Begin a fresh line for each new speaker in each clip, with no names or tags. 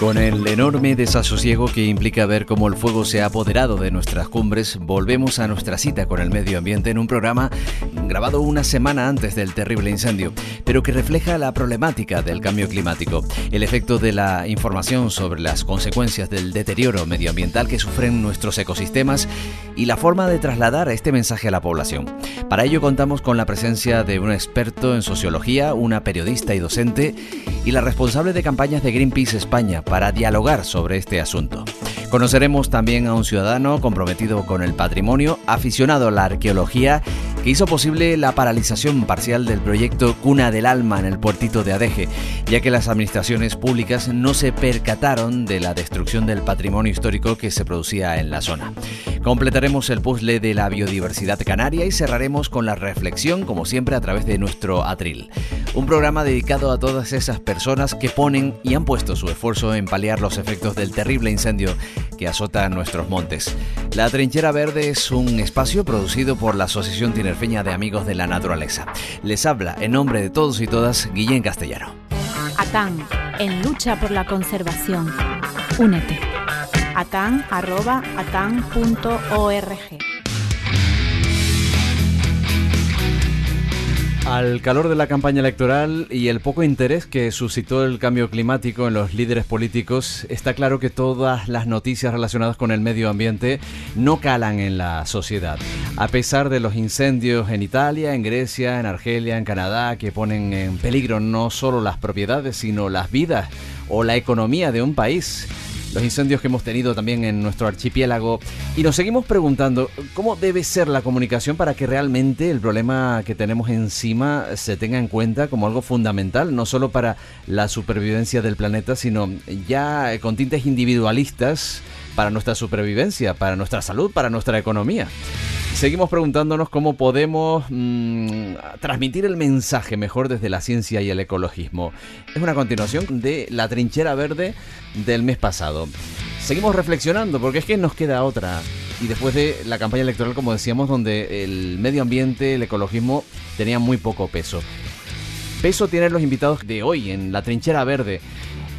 Con el enorme desasosiego que implica ver cómo el fuego se ha apoderado de nuestras cumbres, volvemos a nuestra cita con el medio ambiente en un programa grabado una semana antes del terrible incendio, pero que refleja la problemática del cambio climático, el efecto de la información sobre las consecuencias del deterioro medioambiental que sufren nuestros ecosistemas y la forma de trasladar este mensaje a la población. Para ello contamos con la presencia de un experto en sociología, una periodista y docente y la responsable de campañas de Greenpeace España para dialogar sobre este asunto. Conoceremos también a un ciudadano comprometido con el patrimonio, aficionado a la arqueología, que hizo posible la paralización parcial del proyecto Cuna del Alma en el puertito de Adeje, ya que las administraciones públicas no se percataron de la destrucción del patrimonio histórico que se producía en la zona. Completaremos el puzzle de la biodiversidad canaria y cerraremos con la reflexión, como siempre, a través de nuestro atril. Un programa dedicado a todas esas personas que ponen y han puesto su esfuerzo en paliar los efectos del terrible incendio que azota nuestros montes. La Trinchera Verde es un espacio producido por la Asociación Tinerfeña de Amigos de la Naturaleza. Les habla, en nombre de todos y todas, Guillén Castellano.
ATAN, en lucha por la conservación. Únete. atan.atan.org
Al calor de la campaña electoral y el poco interés que suscitó el cambio climático en los líderes políticos, está claro que todas las noticias relacionadas con el medio ambiente no calan en la sociedad. A pesar de los incendios en Italia, en Grecia, en Argelia, en Canadá, que ponen en peligro no solo las propiedades, sino las vidas o la economía de un país los incendios que hemos tenido también en nuestro archipiélago. Y nos seguimos preguntando cómo debe ser la comunicación para que realmente el problema que tenemos encima se tenga en cuenta como algo fundamental, no solo para la supervivencia del planeta, sino ya con tintes individualistas para nuestra supervivencia, para nuestra salud, para nuestra economía. Seguimos preguntándonos cómo podemos mm, transmitir el mensaje mejor desde la ciencia y el ecologismo. Es una continuación de la trinchera verde del mes pasado. Seguimos reflexionando porque es que nos queda otra. Y después de la campaña electoral, como decíamos, donde el medio ambiente, el ecologismo tenían muy poco peso. Peso tienen los invitados de hoy en la trinchera verde.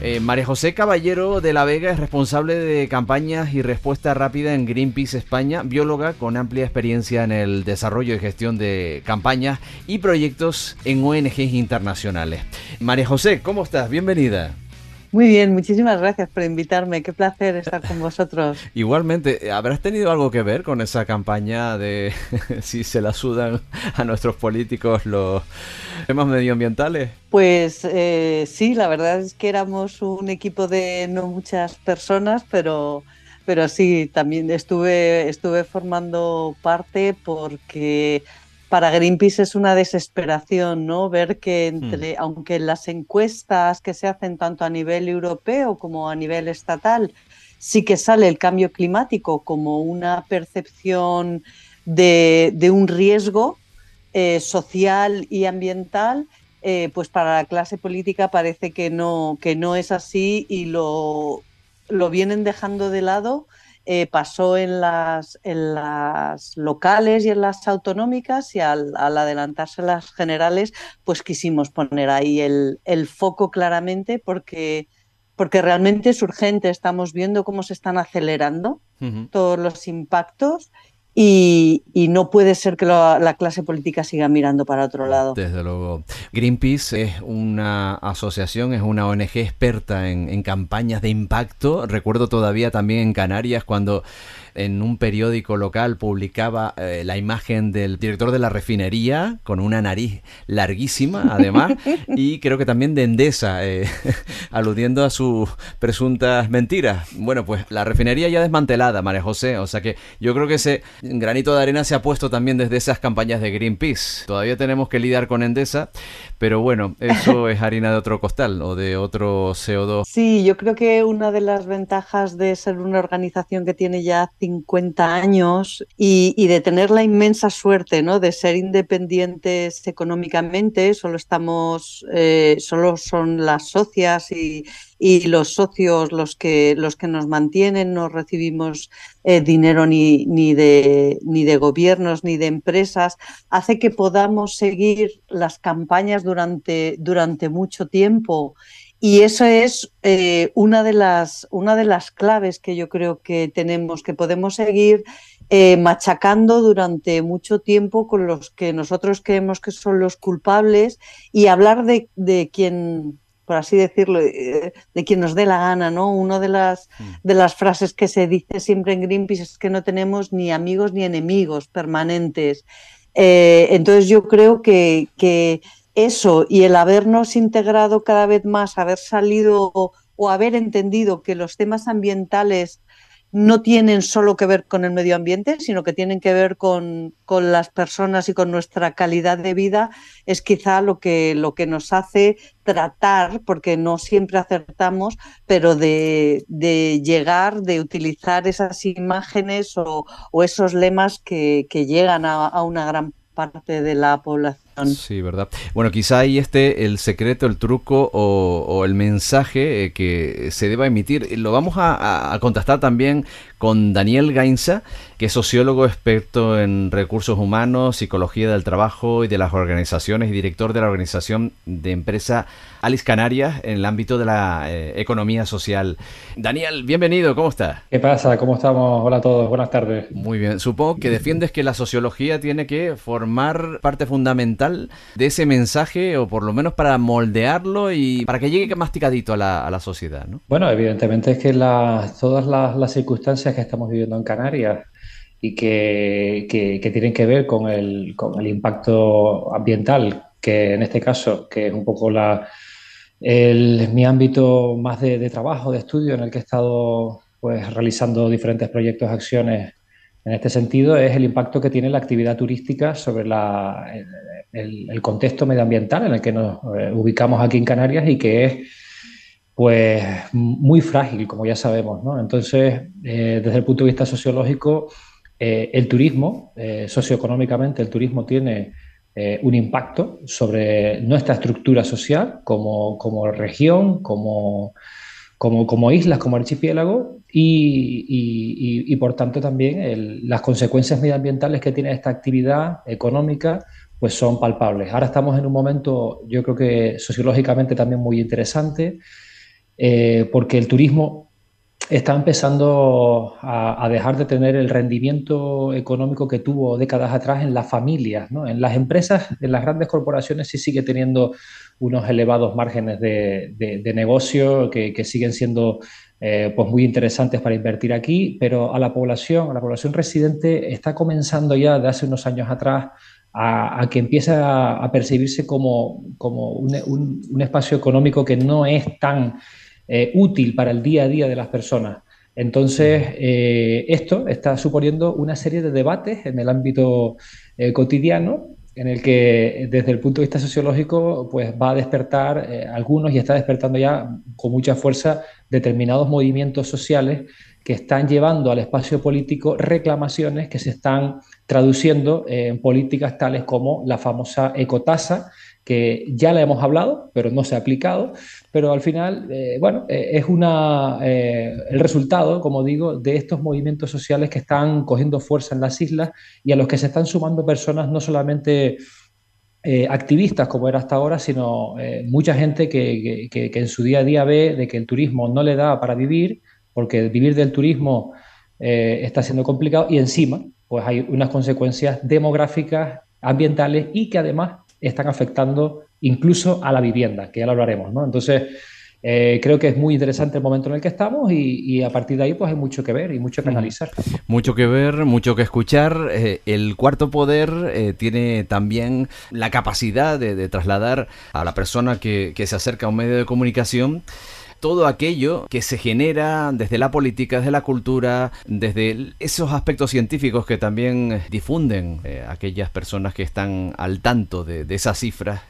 Eh, María José Caballero de la Vega es responsable de campañas y respuesta rápida en Greenpeace España, bióloga con amplia experiencia en el desarrollo y gestión de campañas y proyectos en ONGs internacionales. María José, ¿cómo estás? Bienvenida.
Muy bien, muchísimas gracias por invitarme. Qué placer estar con vosotros.
Igualmente, ¿habrás tenido algo que ver con esa campaña de si se la sudan a nuestros políticos los temas medioambientales?
Pues eh, sí, la verdad es que éramos un equipo de no muchas personas, pero, pero sí, también estuve, estuve formando parte porque para Greenpeace es una desesperación, ¿no? Ver que entre, hmm. aunque las encuestas que se hacen tanto a nivel europeo como a nivel estatal, sí que sale el cambio climático como una percepción de, un riesgo eh, social y ambiental, eh, pues para la clase política parece que no, que no es así y lo, lo vienen dejando de lado eh, pasó en las, en las locales y en las autonómicas y al, adelantarse las generales, pues quisimos poner ahí el, foco claramente porque, porque realmente es urgente. Estamos viendo cómo se están acelerando todos los impactos y, no puede ser que la clase política siga mirando para otro lado.
Desde luego. Greenpeace es una asociación, es una ONG experta en, en campañas de impacto. Recuerdo todavía también en Canarias cuando en un periódico local publicaba eh, la imagen del director de la refinería con una nariz larguísima, además, y creo que también de Endesa, eh, aludiendo a sus presuntas mentiras. Bueno, pues la refinería ya desmantelada, María José, o sea que yo creo que ese granito de arena se ha puesto también desde esas campañas de Greenpeace. Todavía tenemos que lidiar con Endesa, pero bueno, eso es harina de otro costal o de otro CO2.
Sí, yo creo que una de las ventajas de ser una organización que tiene ya 50 años y, de tener la inmensa suerte ¿no? de ser independientes económicamente, solo estamos, eh, solo son las socias y, los socios los que, los que nos mantienen, no recibimos eh, dinero ni, ni, de, ni de gobiernos ni de empresas, hace que podamos seguir las campañas durante, durante mucho tiempo Y eso es eh, una, de las, una de las claves que yo creo que tenemos, que podemos seguir eh, machacando durante mucho tiempo con los que nosotros creemos que son los culpables y hablar de, de quien por así decirlo, eh, de quien nos dé la gana, ¿no? Una de las, mm. de las frases que se dice siempre en Greenpeace es que no tenemos ni amigos ni enemigos permanentes. Eh, entonces yo creo que, que, eso y el habernos integrado cada vez más, haber salido o haber entendido que los temas ambientales no tienen solo que ver con el medio ambiente, sino que tienen que ver con, las personas y con nuestra calidad de vida, es quizá lo que, lo que nos hace tratar, porque no siempre acertamos, pero de, llegar, de utilizar esas imágenes o, esos lemas que, llegan a una gran parte de la población.
Sí, ¿verdad? Bueno, quizá ahí esté el secreto, el truco o, el mensaje eh, que se deba emitir. Lo vamos a, a contestar también con Daniel Gainza, que es sociólogo experto en recursos humanos, psicología del trabajo y de las organizaciones y director de la organización de empresa Alice Canarias en el ámbito de la eh, economía social. Daniel, bienvenido, ¿cómo estás?
¿Qué pasa? ¿Cómo estamos? Hola a todos, buenas tardes.
Muy bien, supongo que defiendes que la sociología tiene que formar parte fundamental de ese mensaje o por lo menos para moldearlo y para que llegue masticadito a la, a la sociedad, ¿no?
Bueno, evidentemente es que todas las circunstancias que estamos viviendo en Canarias y que, que, tienen que ver con el, con el, impacto ambiental, que en este caso, que es un poco la, el, mi ámbito más de, trabajo, de estudio, en el que he estado pues, realizando diferentes proyectos, acciones en este sentido, es el impacto que tiene la actividad turística sobre la, el, el, contexto medioambiental en el que nos eh, ubicamos aquí en Canarias y que es pues muy frágil, como ya sabemos. ¿no? Entonces, eh, desde el punto de vista sociológico, eh, el turismo, eh, socioeconómicamente, el turismo tiene un impacto sobre nuestra estructura social como, como región, como, como, como, islas, como archipiélago, y, y, y, por tanto también las consecuencias medioambientales que tiene esta actividad económica pues son palpables. Ahora estamos en un momento, yo creo que sociológicamente también muy interesante, eh, porque el turismo está empezando a, dejar de tener el rendimiento económico que tuvo décadas atrás en las familias. ¿no? En las empresas, en las grandes corporaciones sí sigue teniendo unos elevados márgenes de, negocio que, siguen siendo eh, pues muy interesantes para invertir aquí, pero a la población, a la población residente está comenzando ya de hace unos años atrás a, que empiece a, percibirse como, como un, espacio económico que no es tan eh, útil para el día a día de las personas. Entonces, eh, esto está suponiendo una serie de debates en el ámbito eh, cotidiano en el que desde el punto de vista sociológico pues va a despertar algunos y está despertando ya con mucha fuerza determinados movimientos sociales que están llevando al espacio político reclamaciones que se están traduciendo en políticas tales como la famosa ecotasa, que ya la hemos hablado, pero no se ha aplicado, pero al final, eh, bueno, eh, es una, eh, el resultado, como digo, de estos movimientos sociales que están cogiendo fuerza en las islas y a los que se están sumando personas no solamente activistas como era hasta ahora, sino mucha gente que, que, en su día a día ve de que el turismo no le da para vivir, porque vivir del turismo está siendo complicado y encima, pues hay unas consecuencias demográficas, ambientales y que además están afectando incluso a la vivienda, que ya lo hablaremos, ¿no? Entonces, eh, creo que es muy interesante el momento en el que estamos y, a partir de ahí pues hay mucho que ver y mucho que analizar.
Mucho que ver, mucho que escuchar. Eh, el cuarto poder eh, tiene también la capacidad de, trasladar a la persona que, que se acerca a un medio de comunicación todo aquello que se genera desde la política, desde la cultura, desde esos aspectos científicos que también difunden eh, aquellas personas que están al tanto de, de esas cifras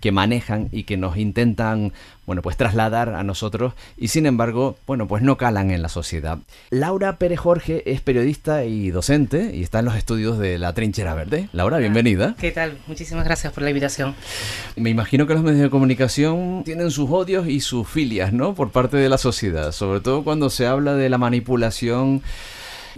que manejan y que nos intentan, bueno, pues trasladar a nosotros y sin embargo, bueno, pues no calan en la sociedad. Laura Pérez Jorge es periodista y docente y está en los estudios de la Trinchera Verde. Laura, bienvenida.
¿Qué tal? Muchísimas gracias por la invitación.
Me imagino que los medios de comunicación tienen sus odios y sus filias, ¿no? Por parte de la sociedad, sobre todo cuando se habla de la manipulación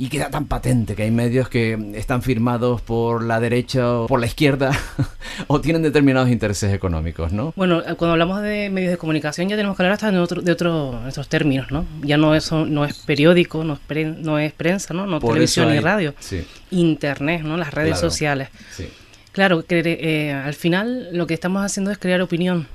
y queda tan patente que hay medios que están firmados por la derecha o por la izquierda o tienen determinados intereses económicos, ¿no?
Bueno, cuando hablamos de medios de comunicación ya tenemos que hablar hasta de, otro, de otros términos, ¿no? Ya no es, no es periódico, no es, no es prensa, ¿no? No televisión ni radio. Internet, ¿no? Las redes sociales. Claro, que eh, al final lo que estamos haciendo es crear opinión.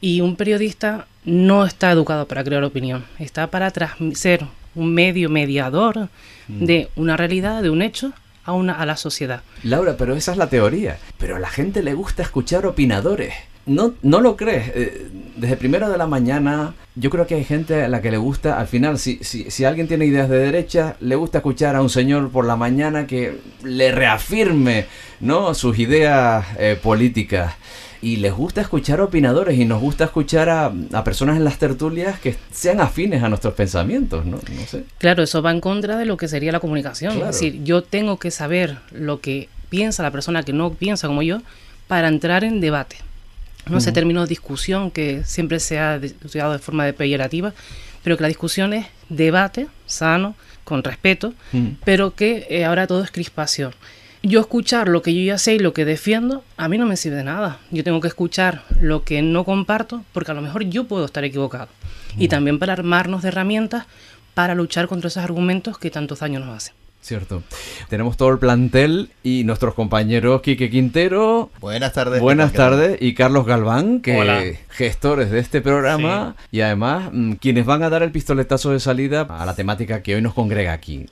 Y un periodista no está educado para crear opinión, está para ser un medio mediador de una realidad, de un hecho, a, una, a la sociedad.
Laura, pero esa es la teoría. Pero a la gente le gusta escuchar opinadores. No, no lo crees. Eh, desde primero de la mañana, yo creo que hay gente a la que le gusta, al final, si, si, si, alguien tiene ideas de derecha, le gusta escuchar a un señor por la mañana que le reafirme ¿no? sus ideas eh, políticas y les gusta escuchar opinadores y nos gusta escuchar a, personas en las tertulias que sean afines a nuestros pensamientos, ¿no? sé.
Claro, eso va en contra de lo que sería la comunicación. Es decir, yo tengo que saber lo que piensa la persona que no piensa como yo para entrar en debate. No ese término de discusión que siempre se ha usado de forma de peyorativa, pero que la discusión es debate sano, con respeto, pero que eh, ahora todo es crispación yo escuchar lo que yo ya sé y lo que defiendo, a mí no me sirve de nada. Yo tengo que escuchar lo que no comparto porque a lo mejor yo puedo estar equivocado. Y también para armarnos de herramientas para luchar contra esos argumentos que tantos daños nos hacen.
Cierto. Tenemos todo el plantel y nuestros compañeros Quique Quintero.
Buenas tardes.
Buenas tardes. Y Carlos Galván, que gestores de este programa y además mm, quienes van a dar el pistoletazo de salida a la temática que hoy nos congrega aquí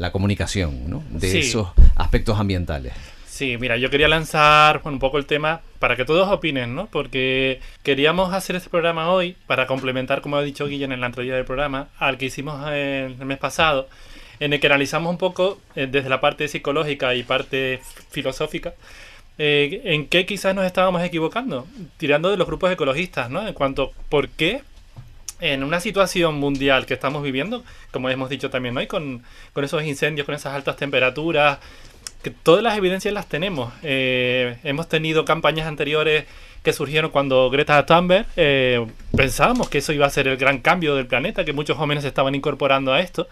la comunicación, ¿no? De esos aspectos ambientales.
Sí, mira, yo quería lanzar un poco el tema para que todos opinen, ¿no? Porque queríamos hacer este programa hoy para complementar, como ha dicho Guillermo en la entrevista del programa, al que hicimos el, mes pasado, en el que analizamos un poco eh, desde la parte psicológica y parte filosófica eh, en qué quizás nos estábamos equivocando, tirando de los grupos ecologistas, ¿no? En cuanto por qué en una situación mundial que estamos viviendo, como hemos dicho también hoy, con, esos incendios, con esas altas temperaturas, que todas las evidencias las tenemos. Eh, hemos tenido campañas anteriores que surgieron cuando Greta Thunberg eh, pensábamos que eso iba a ser el gran cambio del planeta, que muchos jóvenes estaban incorporando a esto,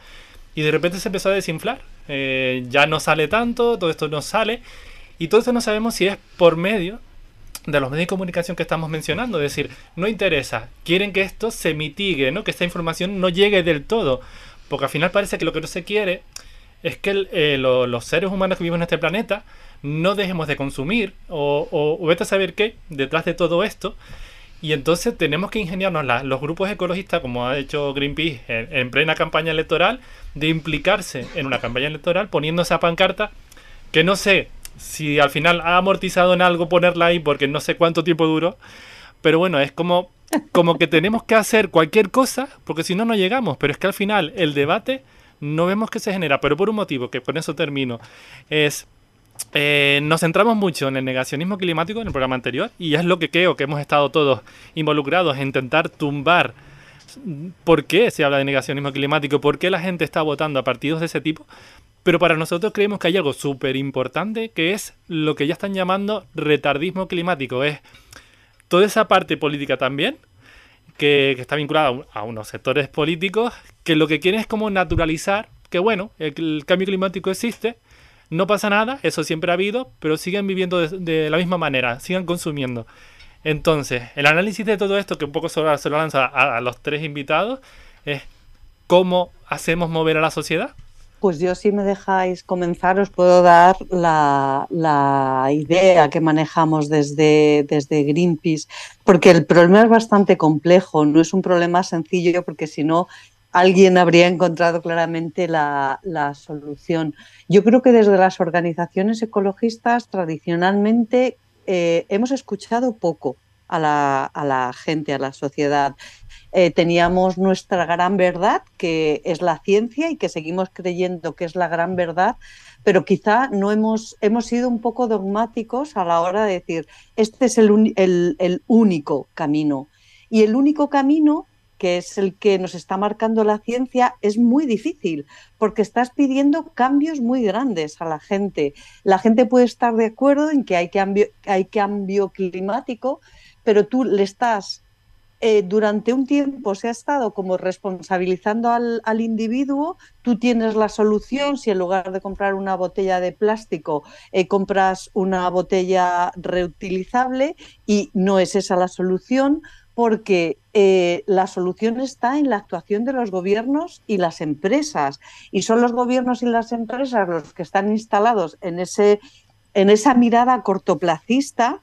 y de repente se empezó a desinflar. Eh, ya no sale tanto, todo esto no sale, y todo esto no sabemos si es por medio de los medios de comunicación que estamos mencionando. Es decir, no interesa, quieren que esto se mitigue, ¿no? que esta información no llegue del todo. Porque al final parece que lo que no se quiere es que eh, los seres humanos que vivimos en este planeta no dejemos de consumir o, o, vete a saber qué detrás de todo esto. Y entonces tenemos que ingeniarnos los grupos ecologistas, como ha hecho Greenpeace en, en, plena campaña electoral, de implicarse en una campaña electoral poniéndose a pancarta que no sé si al final ha amortizado en algo ponerla ahí porque no sé cuánto tiempo duró. Pero bueno, es como, como que tenemos que hacer cualquier cosa porque si no, no llegamos. Pero es que al final el debate no vemos que se genera, pero por un motivo, que con eso termino, es... Eh, nos centramos mucho en el negacionismo climático en el programa anterior y es lo que creo que hemos estado todos involucrados en intentar tumbar por qué se habla de negacionismo climático, por qué la gente está votando a partidos de ese tipo, pero para nosotros creemos que hay algo súper importante que es lo que ya están llamando retardismo climático. Es toda esa parte política también, que, está vinculada a, unos sectores políticos, que lo que quieren es como naturalizar que, bueno, el, cambio climático existe, no pasa nada, eso siempre ha habido, pero siguen viviendo de, la misma manera, sigan consumiendo. Entonces, el análisis de todo esto, que un poco se lo, lanza a los tres invitados, es cómo hacemos mover a la sociedad
pues yo si me dejáis comenzar os puedo dar la, idea que manejamos desde, desde, Greenpeace, porque el problema es bastante complejo, no es un problema sencillo porque si no alguien habría encontrado claramente la, solución. Yo creo que desde las organizaciones ecologistas tradicionalmente eh, hemos escuchado poco a la, a la, gente, a la sociedad. Eh, teníamos nuestra gran verdad, que es la ciencia y que seguimos creyendo que es la gran verdad, pero quizá no hemos, hemos sido un poco dogmáticos a la hora de decir, este es el, el único camino. Y el único camino que es el que nos está marcando la ciencia, es muy difícil, porque estás pidiendo cambios muy grandes a la gente. La gente puede estar de acuerdo en que hay cambio, hay cambio climático, pero tú le estás eh, durante un tiempo se ha estado como responsabilizando al, individuo, tú tienes la solución, si en lugar de comprar una botella de plástico eh, compras una botella reutilizable y no es esa la solución porque eh, la solución está en la actuación de los gobiernos y las empresas. Y son los gobiernos y las empresas los que están instalados en, ese, en esa mirada cortoplacista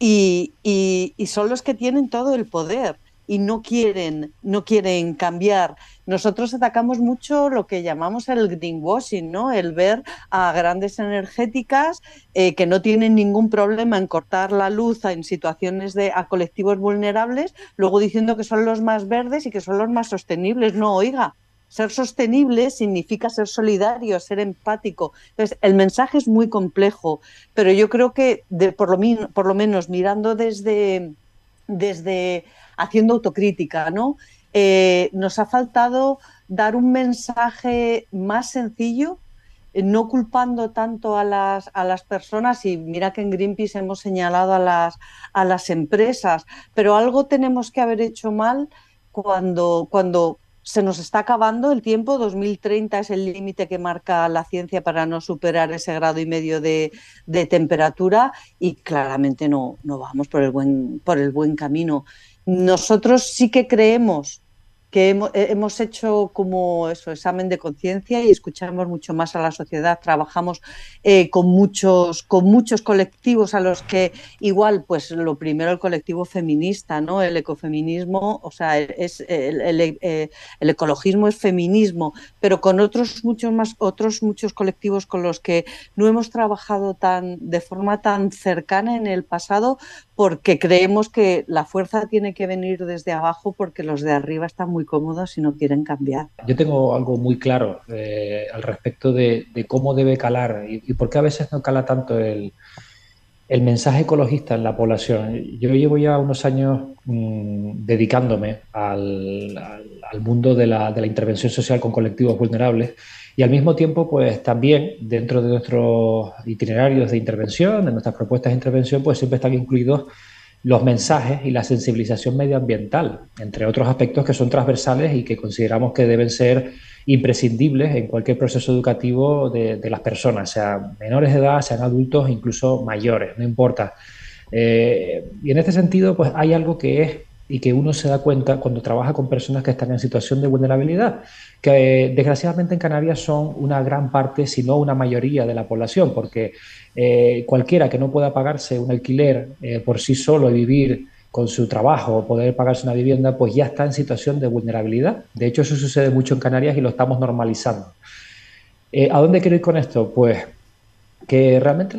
y, son los que tienen todo el poder y no quieren, no quieren cambiar. Nosotros atacamos mucho lo que llamamos el greenwashing, ¿no? El ver a grandes energéticas eh, que no tienen ningún problema en cortar la luz en situaciones de a colectivos vulnerables, luego diciendo que son los más verdes y que son los más sostenibles. No, oiga, ser sostenible significa ser solidario, ser empático. Entonces, el mensaje es muy complejo, pero yo creo que por, lo, menos mirando desde, haciendo autocrítica, ¿no? Eh, nos ha faltado dar un mensaje más sencillo, eh, no culpando tanto a las, a las personas, y mira que en Greenpeace hemos señalado a las, a las empresas, pero algo tenemos que haber hecho mal cuando, cuando se nos está acabando el tiempo, 2030 es el límite que marca la ciencia para no superar ese grado y medio de, temperatura y claramente no, no vamos por el, buen, por el buen camino. Nosotros sí que creemos que eh, hemos, hecho como eso, examen de conciencia y escuchamos mucho más a la sociedad, trabajamos eh, con, muchos, con muchos colectivos a los que igual, pues lo primero el colectivo feminista, ¿no? El ecofeminismo, o sea, es el, eh, el, ecologismo es feminismo, pero con otros muchos más, otros muchos colectivos con los que no hemos trabajado tan, de forma tan cercana en el pasado, porque creemos que la fuerza tiene que venir desde abajo porque los de arriba están muy cómodos y no quieren cambiar.
Yo tengo algo muy claro eh, al respecto de, cómo debe calar y, por qué a veces no cala tanto el, mensaje ecologista en la población. Yo llevo ya unos años mm, dedicándome al, mundo de la, de la intervención social con colectivos vulnerables y al mismo tiempo, pues también dentro de nuestros itinerarios de intervención, de nuestras propuestas de intervención, pues siempre están incluidos los mensajes y la sensibilización medioambiental, entre otros aspectos que son transversales y que consideramos que deben ser imprescindibles en cualquier proceso educativo de, las personas, sean menores de edad, sean adultos, incluso mayores, no importa. Eh, y en este sentido, pues hay algo que es y que uno se da cuenta cuando trabaja con personas que están en situación de vulnerabilidad, que eh, desgraciadamente en Canarias son una gran parte, si no una mayoría de la población, porque eh, cualquiera que no pueda pagarse un alquiler eh, por sí solo y vivir con su trabajo o poder pagarse una vivienda, pues ya está en situación de vulnerabilidad. De hecho, eso sucede mucho en Canarias y lo estamos normalizando. ¿A dónde quiero ir con esto? Pues que realmente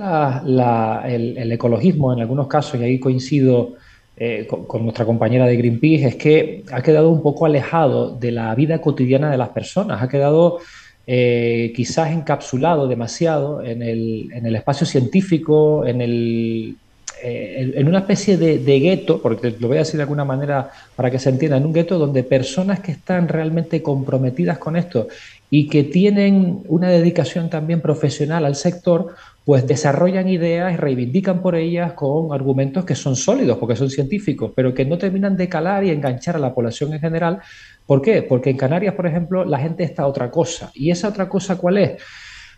el, ecologismo, en algunos casos, y ahí coincido eh, con, nuestra compañera de Greenpeace es que ha quedado un poco alejado de la vida cotidiana de las personas, ha quedado eh, quizás encapsulado demasiado en el, en el espacio científico, en, el, eh, en una especie de, de gueto, porque lo voy a decir de alguna manera para que se entienda, en un gueto donde personas que están realmente comprometidas con esto y que tienen una dedicación también profesional al sector, pues desarrollan ideas y reivindican por ellas con argumentos que son sólidos, porque son científicos, pero que no terminan de calar y enganchar a la población en general. ¿Por qué? Porque en Canarias, por ejemplo, la gente está otra cosa. ¿Y esa otra cosa cuál es?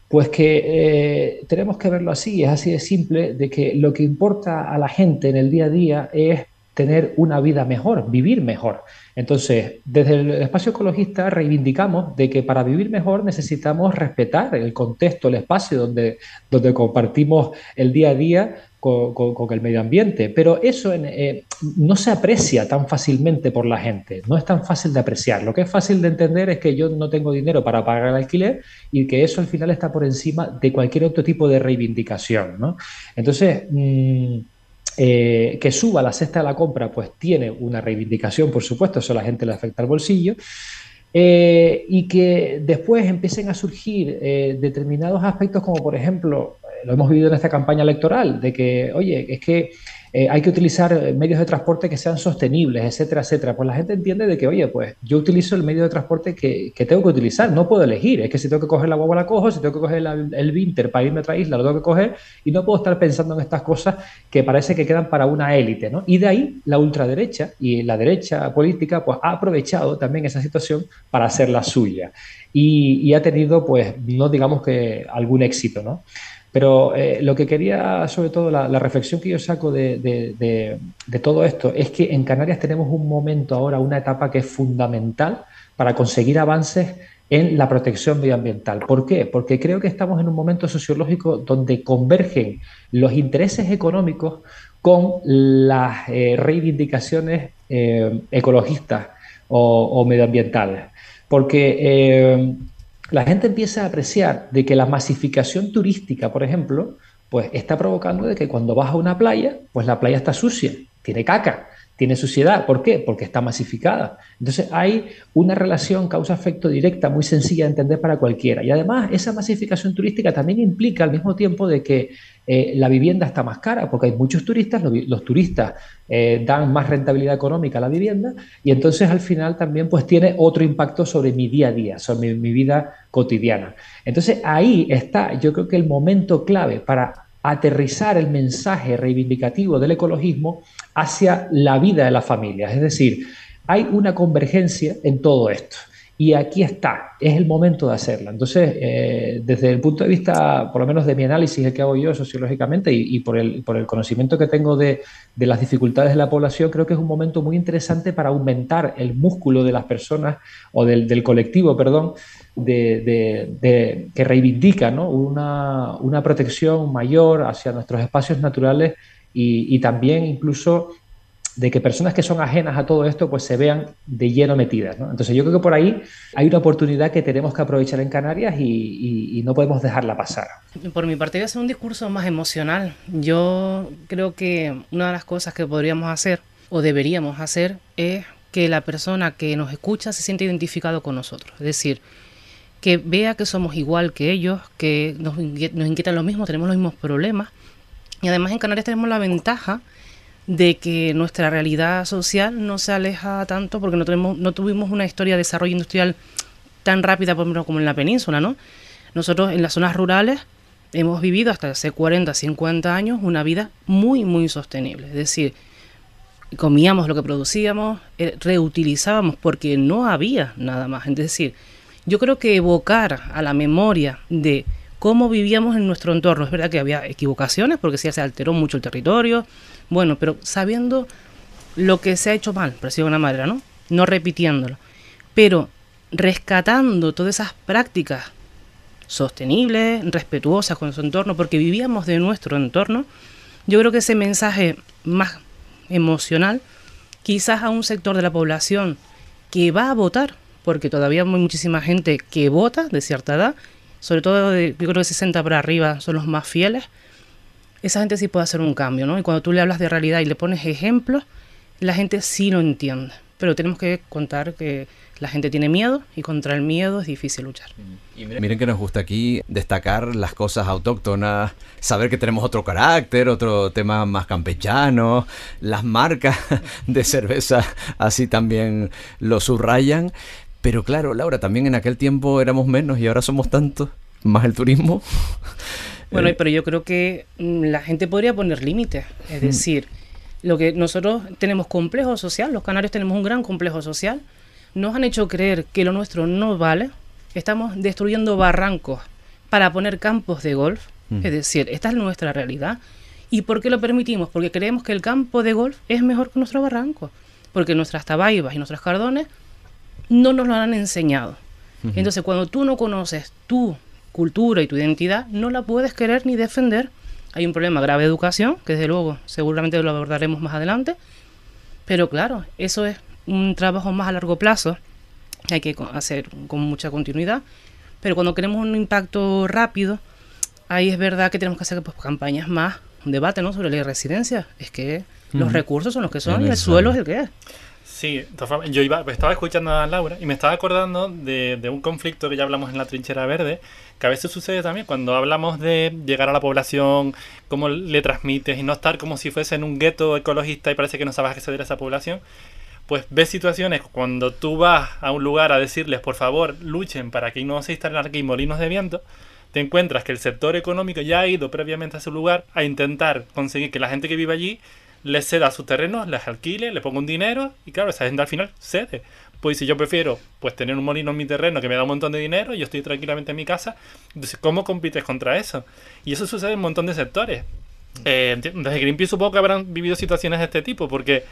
Pues que eh, tenemos que verlo así, es así de simple, de que lo que importa a la gente en el día a día es tener una vida mejor, vivir mejor. Entonces, desde el espacio ecologista reivindicamos de que para vivir mejor necesitamos respetar el contexto, el espacio donde, donde compartimos el día a día con, el medio ambiente. Pero eso eh, no se aprecia tan fácilmente por la gente, no es tan fácil de apreciar. Lo que es fácil de entender es que yo no tengo dinero para pagar el alquiler y que eso al final está por encima de cualquier otro tipo de reivindicación. ¿no? Entonces, mm, eh, que suba la cesta de la compra, pues tiene una reivindicación, por supuesto, eso a la gente le afecta al bolsillo, eh, y que después empiecen a surgir eh, determinados aspectos como, por ejemplo, lo hemos vivido en esta campaña electoral, de que, oye, es que eh, hay que utilizar medios de transporte que sean sostenibles, etcétera, etcétera. Pues la gente entiende de que, oye, pues yo utilizo el medio de transporte que, que tengo que utilizar, no puedo elegir. Es que si tengo que coger la guagua la cojo, si tengo que coger el, el Vinter para irme a otra isla lo tengo que coger y no puedo estar pensando en estas cosas que parece que quedan para una élite, ¿no? Y de ahí la ultraderecha y la derecha política pues ha aprovechado también esa situación para hacer la suya y, ha tenido pues no digamos que algún éxito, ¿no? Pero eh, lo que quería, sobre todo, la, reflexión que yo saco de, todo esto es que en Canarias tenemos un momento ahora, una etapa que es fundamental para conseguir avances en la protección medioambiental. ¿Por qué? Porque creo que estamos en un momento sociológico donde convergen los intereses económicos con las eh, reivindicaciones eh, ecologistas o, medioambientales. Porque la gente empieza a apreciar de que la masificación turística, por ejemplo, pues está provocando de que cuando vas a una playa, pues la playa está sucia, tiene caca tiene suciedad. ¿Por qué? Porque está masificada. Entonces hay una relación causa-efecto directa muy sencilla de entender para cualquiera. Y además esa masificación turística también implica al mismo tiempo de que eh, la vivienda está más cara, porque hay muchos turistas, los, turistas eh, dan más rentabilidad económica a la vivienda y entonces al final también pues tiene otro impacto sobre mi día a día, sobre mi vida cotidiana. Entonces ahí está yo creo que el momento clave para aterrizar el mensaje reivindicativo del ecologismo hacia la vida de las familias. Es decir, hay una convergencia en todo esto. Y aquí está, es el momento de hacerla. Entonces, eh, desde el punto de vista, por lo menos de mi análisis, el que hago yo sociológicamente y, por, el, por, el, conocimiento que tengo de, las dificultades de la población, creo que es un momento muy interesante para aumentar el músculo de las personas o del, colectivo, perdón, de, que reivindica una, una, protección mayor hacia nuestros espacios naturales y, y también incluso de que personas que son ajenas a todo esto pues se vean de lleno metidas. Entonces yo creo que por ahí hay una oportunidad que tenemos que aprovechar en Canarias y, no podemos dejarla pasar.
Por mi parte voy a hacer un discurso más emocional. Yo creo que una de las cosas que podríamos hacer o deberíamos hacer es que la persona que nos escucha se siente identificado con nosotros. Es decir, que vea que somos igual que ellos, que nos, nos inquietan lo mismo, tenemos los mismos problemas. Y además en Canarias tenemos la ventaja de que nuestra realidad social no se aleja tanto porque no, tenemos, no tuvimos una historia de desarrollo industrial tan rápida por ejemplo, como en la península, ¿no? Nosotros en las zonas rurales hemos vivido hasta hace 40, 50 años una vida muy, muy sostenible. Es decir, comíamos lo que producíamos, eh, reutilizábamos porque no había nada más. Es decir, yo creo que evocar a la memoria de cómo vivíamos en nuestro entorno, es verdad que había equivocaciones porque sí se alteró mucho el territorio, bueno, pero sabiendo lo que se ha hecho mal, por decirlo de una manera, ¿no? No repitiéndolo. Pero rescatando todas esas prácticas sostenibles, respetuosas con su entorno, porque vivíamos de nuestro entorno, yo creo que ese mensaje más emocional, quizás a un sector de la población que va a votar, porque todavía hay muchísima gente que vota de cierta edad, sobre todo de, yo creo que 60 para arriba son los más fieles, esa gente sí puede hacer un cambio, ¿no? Y cuando tú le hablas de realidad y le pones ejemplos, la gente sí lo entiende. Pero tenemos que contar que la gente tiene miedo y contra el miedo es difícil luchar.
Y miren, que nos gusta aquí destacar las cosas autóctonas, saber que tenemos otro carácter, otro tema más campechano, las marcas de cerveza así también lo subrayan. Pero claro, Laura, también en aquel tiempo éramos menos y ahora somos tantos, más el turismo.
Bueno, eh, pero yo creo que mm, la gente podría poner límites. Es decir, lo que nosotros tenemos complejo social, los canarios tenemos un gran complejo social, nos han hecho creer que lo nuestro no vale. Estamos destruyendo barrancos para poner campos de golf. Es decir, esta es nuestra realidad. ¿Y por qué lo permitimos? Porque creemos que el campo de golf es mejor que nuestro barranco. Porque nuestras tabaibas y nuestros cardones no nos lo han enseñado. Entonces, cuando tú no conoces tú cultura y tu identidad, no la puedes querer ni defender. Hay un problema grave de educación, que desde luego seguramente lo abordaremos más adelante, pero claro, eso es un trabajo más a largo plazo que hay que hacer con mucha continuidad, pero cuando queremos un impacto rápido, ahí es verdad que tenemos que hacer pues, campañas más, un debate ¿no? sobre la residencia, es que los recursos son los que son y el suelo es el que es.
Sí, yo iba, estaba escuchando a Laura y me estaba acordando de, de, un conflicto que ya hablamos en la trinchera verde, que a veces sucede también cuando hablamos de llegar a la población, cómo le transmites y no estar como si fuese en un gueto ecologista y parece que no sabes acceder a esa población. Pues ves situaciones cuando tú vas a un lugar a decirles, por favor, luchen para que no se instalen aquí molinos de viento, te encuentras que el sector económico ya ha ido previamente a ese lugar a intentar conseguir que la gente que vive allí les ceda sus terrenos, les alquile, le ponga un dinero y claro, esa gente al final cede. Pues si yo prefiero pues tener un molino en mi terreno que me da un montón de dinero yo estoy tranquilamente en mi casa, entonces ¿cómo compites contra eso? Y eso sucede en un montón de sectores. Eh, desde Greenpeace supongo que habrán vivido situaciones de este tipo, porque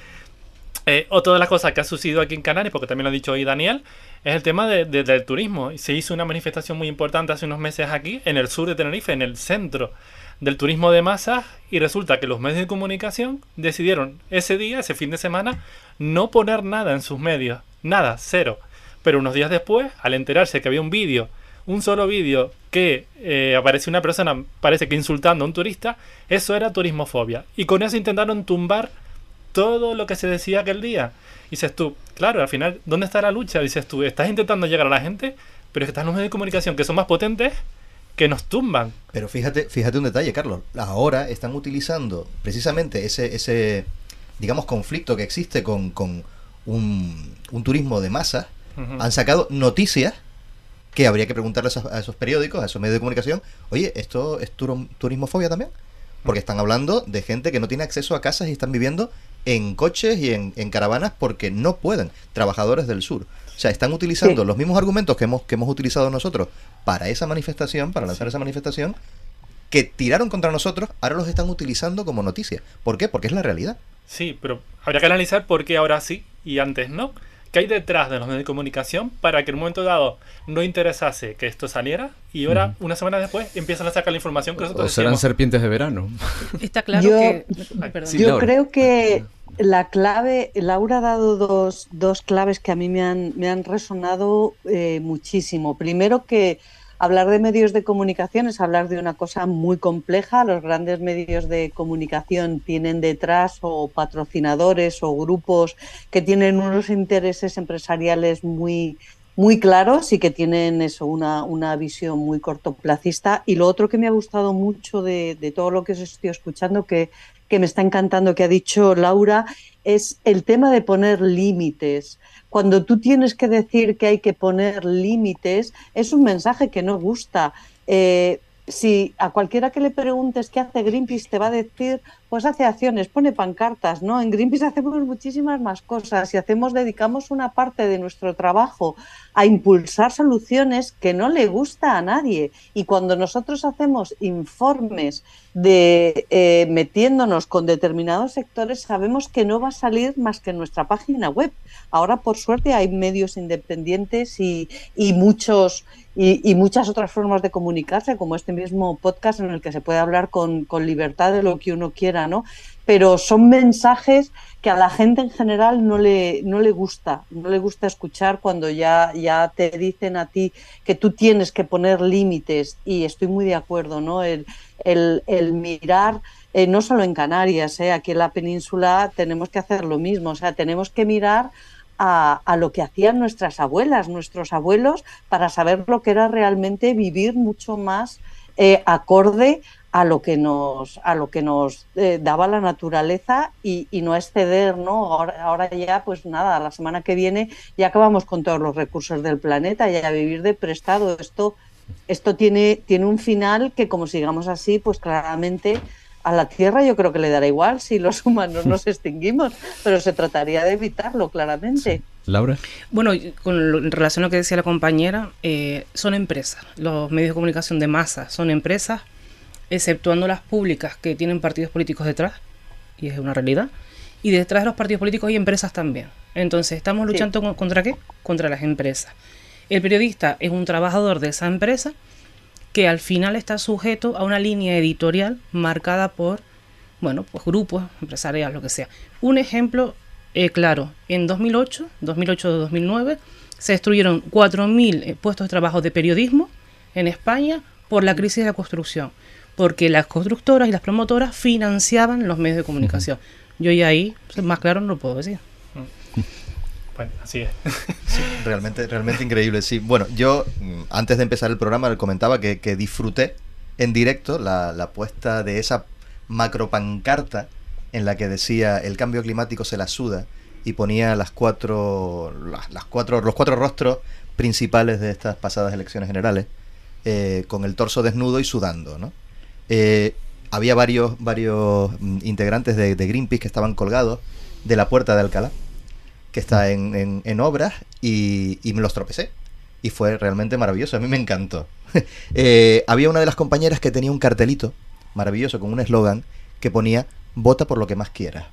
eh, otra de las cosas que ha sucedido aquí en Canarias, porque también lo ha dicho hoy Daniel, es el tema del turismo. Se hizo una manifestación muy importante hace unos meses aquí, en el sur de Tenerife, en el centro del turismo de masas y resulta que los medios de comunicación decidieron ese día, ese fin de semana, no poner nada en sus medios. Nada, cero. Pero unos días después, al enterarse que había un vídeo, un solo vídeo que eh, apareció una persona, parece que insultando a un turista, eso era turismofobia. Y con eso intentaron tumbar todo lo que se decía aquel día. Dices tú, claro, al final, ¿dónde está la lucha? Dices tú, estás intentando llegar a la gente, pero es que están los medios de comunicación que son más potentes que nos tumban.
Pero fíjate, fíjate un detalle, Carlos. Ahora están utilizando precisamente ese, ese digamos, conflicto que existe con, con un, turismo de masa. Han sacado noticias que habría que preguntarles a, esos periódicos, a esos medios de comunicación, oye, ¿esto es turismofobia también? Porque están hablando de gente que no tiene acceso a casas y están viviendo en coches y en, en caravanas porque no pueden, trabajadores del sur. O sea, están utilizando los mismos argumentos que hemos, que hemos utilizado nosotros para esa manifestación, para lanzar esa manifestación, que tiraron contra nosotros, ahora los están utilizando como noticia. ¿Por qué? Porque es la realidad.
Sí, pero habría que analizar por qué ahora sí y antes no. ¿Qué hay detrás de los medios de comunicación para que en un momento dado no interesase que esto saliera y ahora, una semana después, empiezan a sacar la información que nosotros
O serán serpientes de verano.
Está claro que...
yo creo que la clave, Laura ha dado dos, dos claves que a mí me han, me han resonado eh, muchísimo. Primero que hablar de medios de comunicación es hablar de una cosa muy compleja. Los grandes medios de comunicación tienen detrás o patrocinadores o grupos que tienen unos intereses empresariales muy, muy claros y que tienen eso, una, una visión muy cortoplacista. Y lo otro que me ha gustado mucho de, de todo lo que os estoy escuchando, que que me está encantando que ha dicho Laura es el tema de poner límites. Cuando tú tienes que decir que hay que poner límites, es un mensaje que no gusta. Eh, si a cualquiera que le preguntes qué hace Greenpeace te va a decir, pues hace acciones, pone pancartas, ¿no? En Greenpeace hacemos muchísimas más cosas y hacemos, dedicamos una parte de nuestro trabajo a impulsar soluciones que no le gusta a nadie. Y cuando nosotros hacemos informes de eh, metiéndonos con determinados sectores, sabemos que no va a salir más que en nuestra página web. Ahora, por suerte, hay medios independientes y, muchos y, muchas otras formas de comunicarse, como este mismo podcast en el que se puede hablar con libertad de lo que uno quiera, Pero son mensajes que a la gente en general no le, no le gusta, no le gusta escuchar cuando ya, ya te dicen a ti que tú tienes que poner límites y estoy muy de acuerdo, ¿no? El, el, mirar, eh, no solo en Canarias, ¿eh? aquí en la península tenemos que hacer lo mismo, o sea, tenemos que mirar a, lo que hacían nuestras abuelas, nuestros abuelos, para saber lo que era realmente vivir mucho más eh, acorde a lo que nos, a lo que nos eh, daba la naturaleza y, no exceder, ¿no? Ahora, ahora, ya, pues nada, la semana que viene ya acabamos con todos los recursos del planeta y a vivir de prestado. Esto, esto tiene, tiene un final que como sigamos así, pues claramente a la Tierra yo creo que le dará igual si los humanos nos extinguimos, pero se trataría de evitarlo, claramente.
Laura.
Bueno, con en relación a lo que decía la compañera, eh, son empresas. Los medios de comunicación de masa son empresas, exceptuando las públicas que tienen partidos políticos detrás, y es una realidad. Y detrás de los partidos políticos hay empresas también. Entonces, ¿estamos luchando contra qué? Contra las empresas. El periodista es un trabajador de esa empresa que al final está sujeto a una línea editorial marcada por, bueno, pues grupos empresariales, lo que sea. Un ejemplo eh, claro, en 2008, 2008-2009, se destruyeron 4.000 eh, puestos de trabajo de periodismo en España por la crisis de la construcción, porque las constructoras y las promotoras financiaban los medios de comunicación. Yo ya ahí, más claro, no lo puedo decir.
Bueno, así es.
realmente, realmente increíble, sí. Bueno, yo mm, antes de empezar el programa le comentaba que, disfruté en directo la, la puesta de esa macropancarta en la que decía el cambio climático se la suda y ponía las cuatro, las, cuatro, los cuatro rostros principales de estas pasadas elecciones generales, eh, con el torso desnudo y sudando, ¿no? Eh, había varios, varios mm, integrantes de, Greenpeace que estaban colgados de la puerta de Alcalá, que está en, en, obras, y, y, me los tropecé. Y fue realmente maravilloso, a mí me encantó. Eh, había una de las compañeras que tenía un cartelito maravilloso con un eslogan que ponía vota por lo que más quieras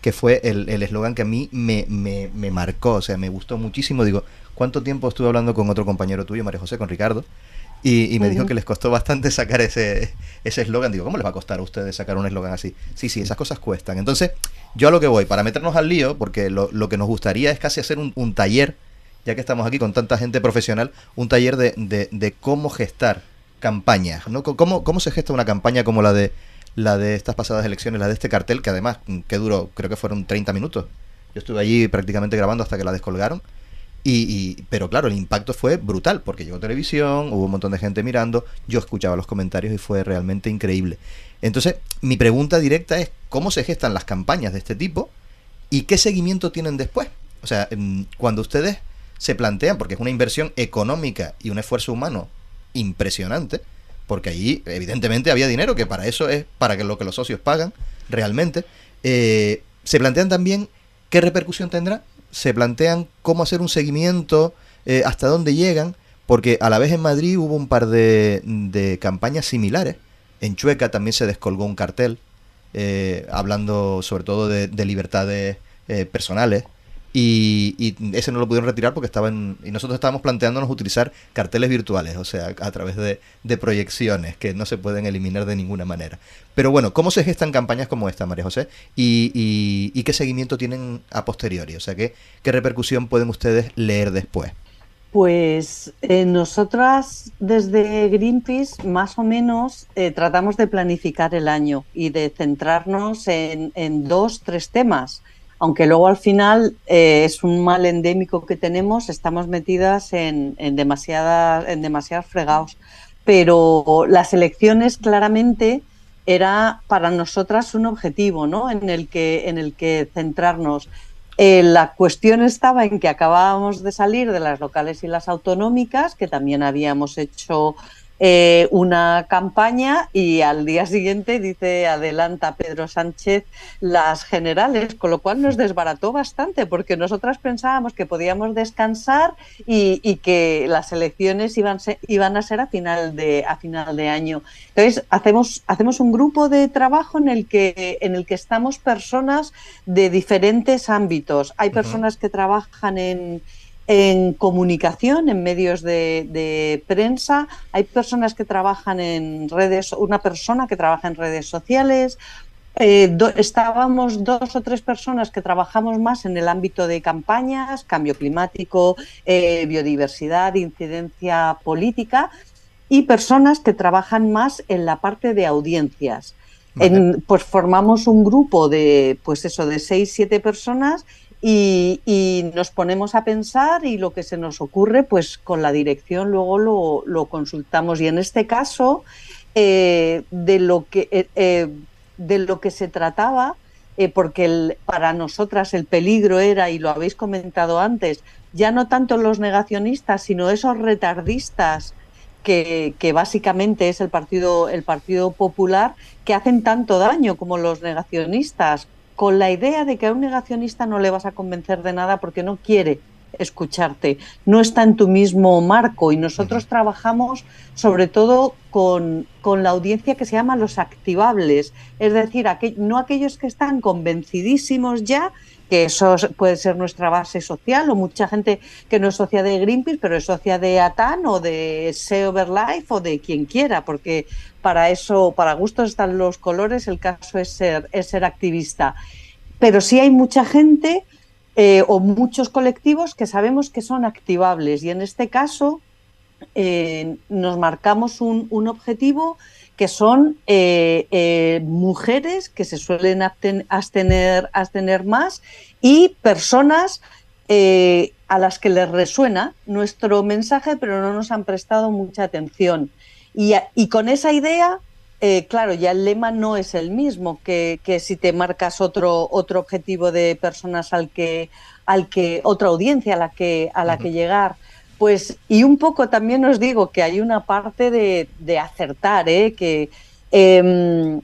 que fue el eslogan que a mí me, me, me, marcó, o sea, me gustó muchísimo. Digo, ¿cuánto tiempo estuve hablando con otro compañero tuyo, María José, con Ricardo? Y, me dijo que les costó bastante sacar ese eslogan. Digo, ¿cómo les va a costar a ustedes sacar un eslogan así? Sí, sí, esas cosas cuestan. Entonces, yo a lo que voy, para meternos al lío, porque lo, lo que nos gustaría es casi hacer un, un, taller, ya que estamos aquí con tanta gente profesional, un taller de, de, de cómo gestar campañas, ¿no? ¿Cómo, ¿Cómo se gesta una campaña como la de la de estas pasadas elecciones, la de este cartel, que además, mm, que duró, creo que fueron 30 minutos. Yo estuve allí prácticamente grabando hasta que la descolgaron. Y, pero claro, el impacto fue brutal, porque llegó televisión, hubo un montón de gente mirando, yo escuchaba los comentarios y fue realmente increíble. Entonces, mi pregunta directa es, ¿cómo se gestan las campañas de este tipo y qué seguimiento tienen después? O sea, mm, cuando ustedes se plantean, porque es una inversión económica y un esfuerzo humano impresionante, porque allí evidentemente había dinero, que para eso es para que lo que los socios pagan realmente. Eh, se plantean también qué repercusión tendrá, se plantean cómo hacer un seguimiento, eh, hasta dónde llegan, porque a la vez en Madrid hubo un par de, campañas similares. En Chueca también se descolgó un cartel eh, hablando sobre todo de, de libertades personales y, ese no lo pudieron retirar porque estaban y nosotros estábamos planteándonos utilizar carteles virtuales, o sea, a través de, proyecciones que no se pueden eliminar de ninguna manera. Pero bueno, ¿cómo se gestan campañas como esta, María José? ¿Y, y, qué seguimiento tienen a posteriori? O sea, ¿qué, qué repercusión pueden ustedes leer después?
Pues eh, nosotras desde Greenpeace más o menos eh, tratamos de planificar el año y de centrarnos en, en dos, tres temas aunque luego al final eh, es un mal endémico que tenemos, estamos metidas en, en, en demasiados fregados. Pero las elecciones claramente era para nosotras un objetivo ¿no? en, el que, en el que centrarnos. Eh, la cuestión estaba en que acabábamos de salir de las locales y las autonómicas, que también habíamos hecho eh, una campaña y al día siguiente dice adelanta Pedro Sánchez las generales, con lo cual nos desbarató bastante porque nosotras pensábamos que podíamos descansar y, que las elecciones iban, iban a ser a final de a final de año. Entonces hacemos hacemos un grupo de trabajo en el que en el que estamos personas de diferentes ámbitos. Hay personas que trabajan en en comunicación, en medios de, prensa, hay personas que trabajan en redes, una persona que trabaja en redes sociales, eh, estábamos dos o tres personas que trabajamos más en el ámbito de campañas, cambio climático, eh, biodiversidad, incidencia política y personas que trabajan más en la parte de audiencias. pues formamos un grupo de, pues eso, de seis, siete personas y, nos ponemos a pensar y lo que se nos ocurre, pues con la dirección luego lo, consultamos. Y en este caso, eh, de, lo que, eh, eh, de lo que se trataba, porque para nosotras el peligro era, y lo habéis comentado antes, ya no tanto los negacionistas, sino esos retardistas que, que, básicamente es el partido, el Partido Popular, que hacen tanto daño como los negacionistas, con la idea de que a un negacionista no le vas a convencer de nada porque no quiere escucharte, no está en tu mismo marco. Y nosotros trabajamos sobre todo con, la audiencia que se llama los activables, es decir, no aquellos que están convencidísimos ya, que eso puede ser nuestra base social o mucha gente que no es socia de Greenpeace, pero es socia de ATAN o de SEO Life o de quien quiera, porque para eso, para gustos están los colores, el caso es ser, es ser activista. Pero sí hay mucha gente eh, o muchos colectivos que sabemos que son activables y en este caso eh, nos marcamos un, objetivo que son eh, mujeres que se suelen abstener, abstener más y personas a las que les resuena nuestro mensaje, pero no nos han prestado mucha atención. Y, y con esa idea eh, claro, ya el lema no es el mismo que, si te marcas otro, otro objetivo de personas al que, al que, otra audiencia a la que, a la que llegar. Pues, y un poco también os digo que hay una parte de, acertar, ¿eh? que em,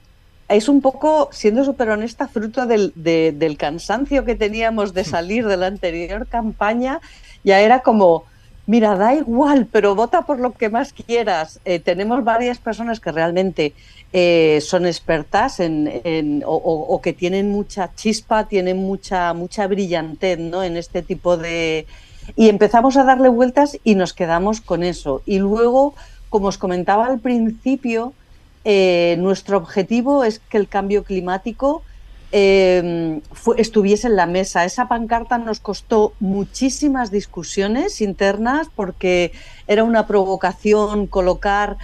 es un poco, siendo súper honesta, fruto del, del cansancio que teníamos de salir de la anterior campaña, ya era como, mira, da igual, pero vota por lo que más quieras. Eh, tenemos varias personas que realmente eh, son expertas en, o, que tienen mucha chispa, tienen mucha, mucha brillantez ¿no? en este tipo de... Y empezamos a darle vueltas y nos quedamos con eso. Y luego, como os comentaba al principio, eh, nuestro objetivo es que el cambio climático eh, estuviese en la mesa. Esa pancarta nos costó muchísimas discusiones internas porque era una provocación colocar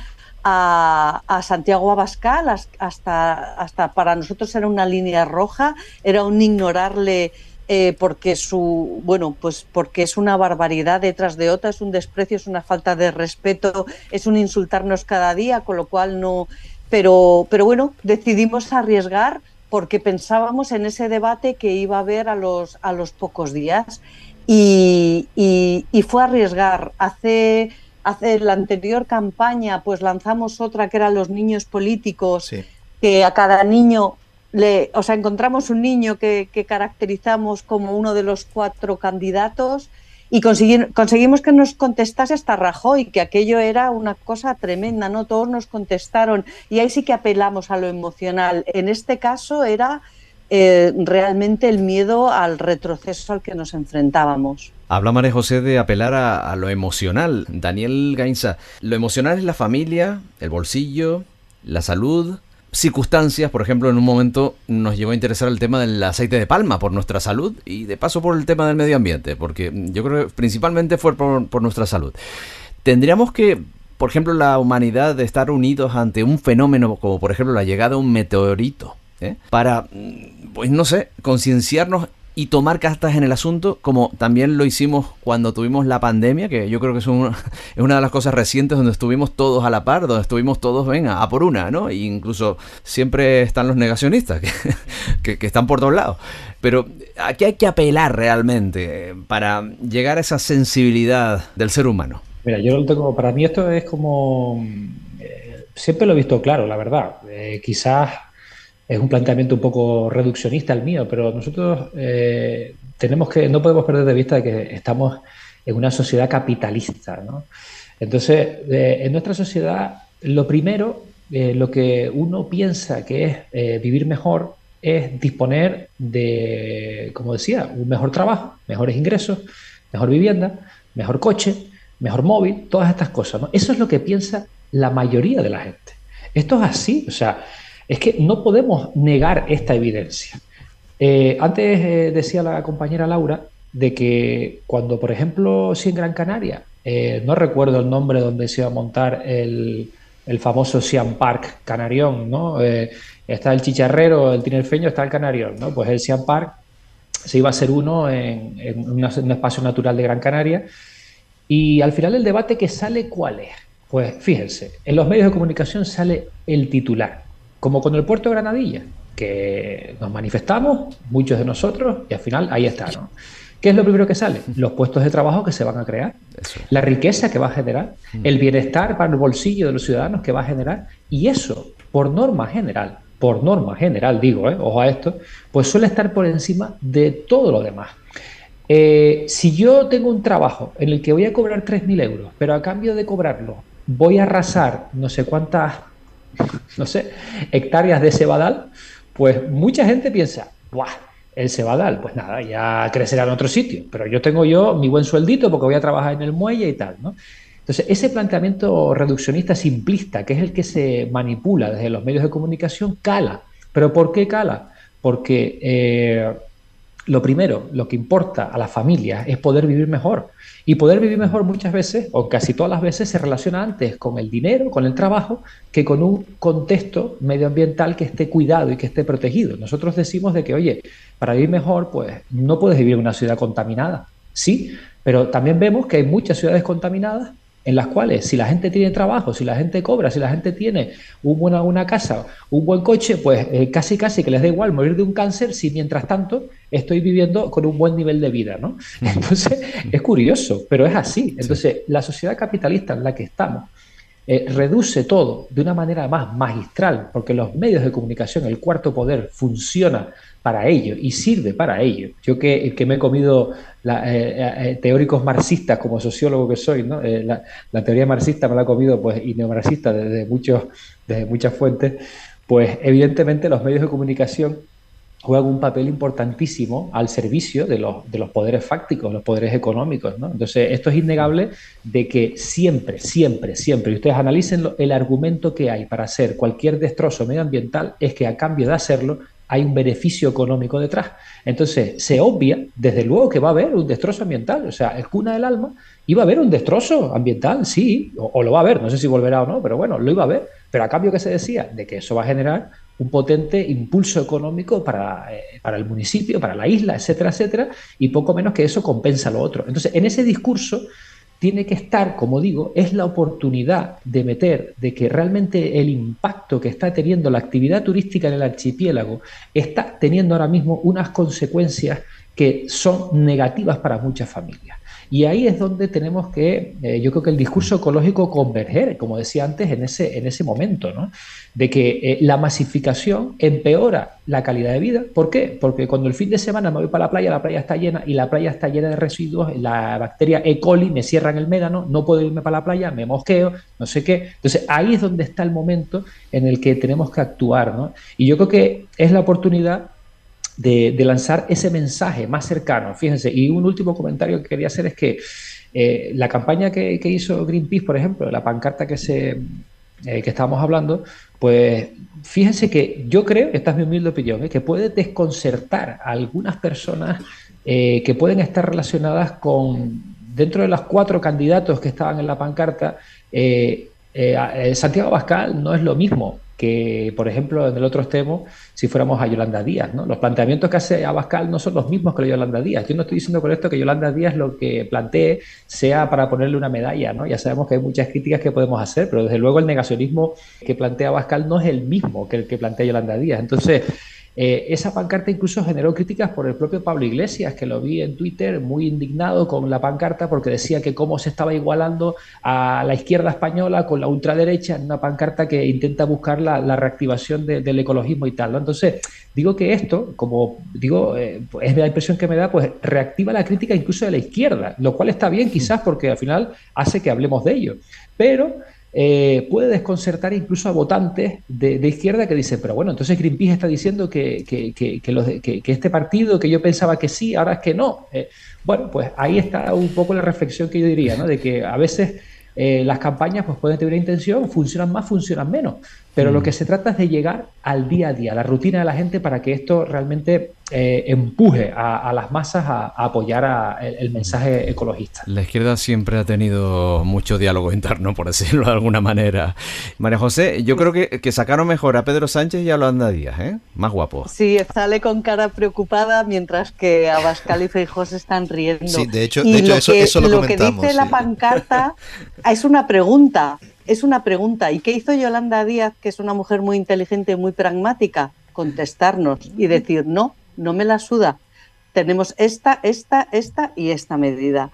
a, Santiago Abascal hasta, hasta para nosotros era una línea roja, era un ignorarle eh, porque su bueno pues porque es una barbaridad detrás de otra, es un desprecio, es una falta de respeto, es un insultarnos cada día, con lo cual no pero pero bueno, decidimos arriesgar porque pensábamos en ese debate que iba a haber a los, a los pocos días. Y, fue arriesgar. Hace, hace la anterior campaña pues lanzamos otra que eran los niños políticos, que a cada niño le, o sea, encontramos un niño que, que caracterizamos como uno de los cuatro candidatos y conseguimos que nos contestase hasta Rajoy, que aquello era una cosa tremenda, ¿no? Todos nos contestaron y ahí sí que apelamos a lo emocional. En este caso era eh, realmente el miedo al retroceso al que nos enfrentábamos.
Habla María José de apelar a, a lo emocional. Daniel Gainza, lo emocional es la familia, el bolsillo, la salud, circunstancias, por ejemplo, en un momento nos llegó a interesar el tema del aceite de palma por nuestra salud y de paso por el tema del medio ambiente, porque yo creo que principalmente fue por, nuestra salud. Tendríamos que, por ejemplo, la humanidad de estar unidos ante un fenómeno como por ejemplo la llegada de un meteorito, ¿eh? para, pues no sé, concienciarnos y tomar cartas en el asunto, como también lo hicimos cuando tuvimos la pandemia, que yo creo que es, es una de las cosas recientes donde estuvimos todos a la par, donde estuvimos todos, venga, a por una, ¿no? E incluso siempre están los negacionistas, que, que, están por todos lados. Pero aquí hay que apelar realmente para llegar a esa sensibilidad del ser humano.
Mira, yo lo tengo, para mí esto es como, eh, siempre lo he visto claro, la verdad. Eh, quizás es un planteamiento un poco reduccionista el mío, pero nosotros eh, tenemos que, no podemos perder de vista que estamos en una sociedad capitalista. ¿no? Entonces, eh, en nuestra sociedad, lo primero, eh, lo que uno piensa que es vivir mejor, es disponer de, como decía, un mejor trabajo, mejores ingresos, mejor vivienda, mejor coche, mejor móvil, todas estas cosas. Eso es lo que piensa la mayoría de la gente. Esto es así, o sea, es que no podemos negar esta evidencia. Eh, antes eh, decía la compañera Laura de que cuando, por ejemplo, si en Gran Canaria, eh, no recuerdo el nombre donde se iba a montar el, famoso Siam Park Canarión, ¿no? está el chicharrero, el tinerfeño, está el Canarión, ¿no? Pues el Siam Park se iba a hacer uno en, un espacio natural de Gran Canaria. Y al final el debate que sale, ¿cuál es? Pues fíjense, en los medios de comunicación sale el titular como con el puerto de Granadilla, que nos manifestamos, muchos de nosotros, y al final ahí está, ¿no? ¿Qué es lo primero que sale? Los puestos de trabajo que se van a crear, la riqueza que va a generar, el bienestar para el bolsillo de los ciudadanos que va a generar, y eso, por norma general, por norma general digo, ¿eh? ojo a esto, pues suele estar por encima de todo lo demás. Eh, si yo tengo un trabajo en el que voy a cobrar 3.000 euros, pero a cambio de cobrarlo voy a arrasar no sé cuántas no sé, hectáreas de cebadal, pues mucha gente piensa, ¡buah! El cebadal, pues nada, ya crecerá en otro sitio, pero yo tengo yo mi buen sueldito porque voy a trabajar en el muelle y tal, ¿no? Entonces, ese planteamiento reduccionista simplista, que es el que se manipula desde los medios de comunicación, cala. ¿Pero por qué cala? Porque eh, lo primero, lo que importa a las familias es poder vivir mejor. Y poder vivir mejor muchas veces, o casi todas las veces, se relaciona antes con el dinero, con el trabajo, que con un contexto medioambiental que esté cuidado y que esté protegido. Nosotros decimos de que, oye, para vivir mejor, pues no puedes vivir en una ciudad contaminada. Sí, pero también vemos que hay muchas ciudades contaminadas en las cuales si la gente tiene trabajo, si la gente cobra, si la gente tiene un buena, una casa, un buen coche, pues eh, casi casi que les da igual morir de un cáncer si mientras tanto estoy viviendo con un buen nivel de vida, ¿no? Entonces es curioso, pero es así. Entonces la sociedad capitalista en la que estamos eh, reduce todo de una manera más magistral, porque los medios de comunicación, el cuarto poder, funciona para ello y sirve para ello. Yo que, que me he comido la, eh, eh, teóricos marxistas como sociólogo que soy, ¿no? Eh, la, teoría marxista me la he comido pues, y neomarxista desde, muchos, desde muchas fuentes, pues evidentemente los medios de comunicación juegan un papel importantísimo al servicio de los, de los poderes fácticos, los poderes económicos. Entonces, esto es innegable de que siempre, siempre, siempre, y ustedes analicen el argumento que hay para hacer cualquier destrozo medioambiental, es que a cambio de hacerlo hay un beneficio económico detrás. Entonces, se obvia, desde luego, que va a haber un destrozo ambiental. O sea, el cuna del alma iba a haber un destrozo ambiental, sí, o, lo va a haber, no sé si volverá o no, pero bueno, lo iba a haber. Pero a cambio que se decía de que eso va a generar un potente impulso económico para, eh, para el municipio, para la isla, etcétera, etcétera, y poco menos que eso compensa lo otro. Entonces, en ese discurso tiene que estar, como digo, es la oportunidad de meter de que realmente el impacto que está teniendo la actividad turística en el archipiélago está teniendo ahora mismo unas consecuencias que son negativas para muchas familias. Y ahí es donde tenemos que, eh, yo creo que el discurso ecológico converger, como decía antes, en ese, en ese momento, ¿no? de que eh, la masificación empeora la calidad de vida. ¿Por qué? Porque cuando el fin de semana me voy para la playa, la playa está llena y la playa está llena de residuos, la bacteria E. coli me cierra en el médano, no puedo irme para la playa, me mosqueo, no sé qué. Entonces ahí es donde está el momento en el que tenemos que actuar. ¿no? Y yo creo que es la oportunidad de, lanzar ese mensaje más cercano. Fíjense, y un último comentario que quería hacer es que eh, la campaña que, hizo Greenpeace, por ejemplo, la pancarta que, se, eh, que estábamos hablando, pues fíjense que yo creo, esta es mi humilde opinión, eh, que puede desconcertar a algunas personas que pueden estar relacionadas con, dentro de los cuatro candidatos que estaban en la pancarta, Santiago Bascal no es lo mismo que, por ejemplo, en el otro extremo, si fuéramos a Yolanda Díaz. ¿no? Los planteamientos que hace Abascal no son los mismos que Yolanda Díaz. Yo no estoy diciendo con esto que Yolanda Díaz lo que plantee sea para ponerle una medalla. ¿no? Ya sabemos que hay muchas críticas que podemos hacer, pero desde luego el negacionismo que plantea Abascal no es el mismo que el que plantea Yolanda Díaz. Entonces, eh, esa pancarta incluso generó críticas por el propio Pablo Iglesias, que lo vi en Twitter muy indignado con la pancarta porque decía que cómo se estaba igualando a la izquierda española con la ultraderecha en una pancarta que intenta buscar la, reactivación del ecologismo y tal. Entonces, digo que esto, como digo, eh, es la impresión que me da, pues reactiva la crítica incluso de la izquierda, lo cual está bien quizás porque al final hace que hablemos de ello. Pero eh, puede desconcertar incluso a votantes de, izquierda que dicen, pero bueno, entonces Greenpeace está diciendo que, que, este partido que yo pensaba que sí, ahora es que no. Eh, bueno, pues ahí está un poco la reflexión que yo diría, ¿no? De que a veces eh, las campañas pues, pueden tener una intención, funcionan más, funcionan menos, pero lo mm. que se trata es de llegar al día a día, a la rutina de la gente para que esto realmente eh, empuje a, las masas a, apoyar el, mensaje ecologista.
La izquierda siempre ha tenido mucho diálogo interno, por decirlo de alguna manera. María José, yo creo que, que sacaron mejor a Pedro Sánchez y a Yolanda Díaz, ¿eh? Más guapo.
Sí, sale con cara preocupada mientras que Abascal y Feijó se están riendo.
Sí, de hecho, de hecho eso, eso, lo,
lo que dice la pancarta es una pregunta, es una pregunta. ¿Y qué hizo Yolanda Díaz, que es una mujer muy inteligente, muy pragmática? Contestarnos y decir, no, no me la suda. Tenemos esta, esta, esta y esta medida.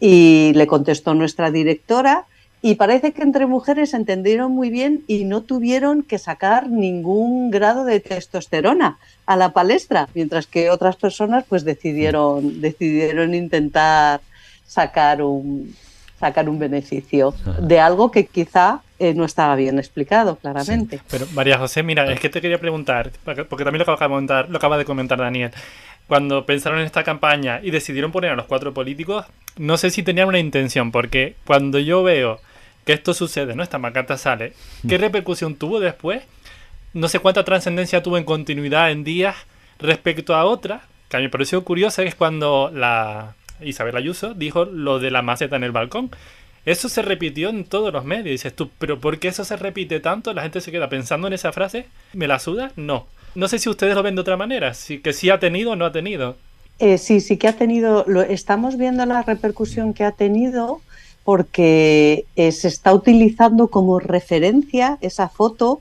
Y le contestó nuestra directora y parece que entre mujeres se entendieron muy bien y no tuvieron que sacar ningún grado de testosterona a la palestra, mientras que otras personas pues decidieron, decidieron intentar sacar un, sacar un beneficio de algo que quizá eh, no estaba bien explicado claramente.
Pero María José, mira, es que te quería preguntar, porque también lo acaba de comentar, lo acaba de comentar Daniel. Cuando pensaron en esta campaña y decidieron poner a los cuatro políticos, no sé si tenían una intención, porque cuando yo veo que esto sucede, ¿no? Esta macata sale, ¿qué repercusión tuvo después? No sé cuánta trascendencia tuvo en continuidad en días respecto a otra, que a mí me pareció curiosa, es cuando la, Isabel Ayuso, dijo lo de la maceta en el balcón. Eso se repitió en todos los medios. Dices tú, ¿pero por qué eso se repite tanto? La gente se queda pensando en esa frase. ¿Me la suda? No. No sé si ustedes lo ven de otra manera. Si, que sí ha tenido o no ha tenido.
Eh, sí, sí que ha tenido, estamos viendo la repercusión que ha tenido porque eh, se está utilizando como referencia esa foto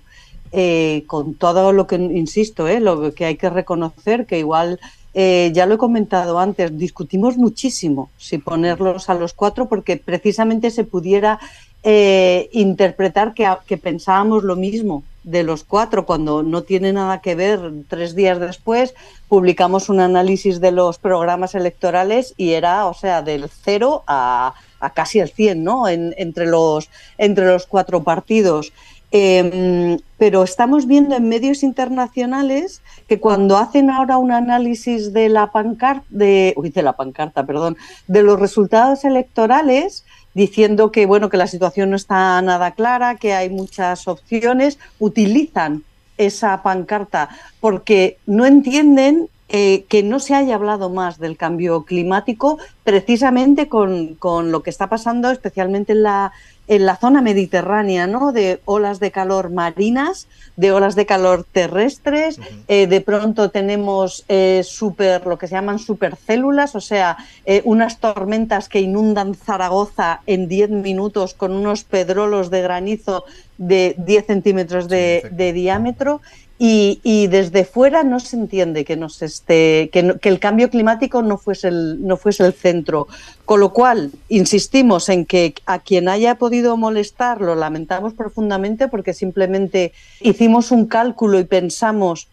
eh, con todo lo que, insisto, lo que hay que reconocer, que igual, ya lo he comentado antes, discutimos muchísimo si ponerlos a los cuatro porque precisamente se pudiera interpretar que, que pensábamos lo mismo de los cuatro, cuando no tiene nada que ver, tres días después publicamos un análisis de los programas electorales y era, o sea, del cero a, casi el 100, ¿no? entre, los, entre los cuatro partidos. Em, pero estamos viendo en medios internacionales que cuando hacen ahora un análisis de la pancarta, de, uy, la pancarta, perdón, de los resultados electorales, diciendo que bueno que la situación no está nada clara, que hay muchas opciones, utilizan esa pancarta porque no entienden eh, que no se haya hablado más del cambio climático precisamente con, con, lo que está pasando especialmente en la, en la zona mediterránea, ¿no? De olas de calor marinas, de olas de calor terrestres, eh, de pronto tenemos eh, super, lo que se llaman supercélulas, o sea, eh, unas tormentas que inundan Zaragoza en 10 minutos con unos pedrolos de granizo de 10 centímetros de, de diámetro y, desde fuera no se entiende que, nos esté, que, el cambio climático no fuese, el, no fuese el centro. Con lo cual, insistimos en que a quien haya podido molestar lo lamentamos profundamente porque simplemente hicimos un cálculo y pensamos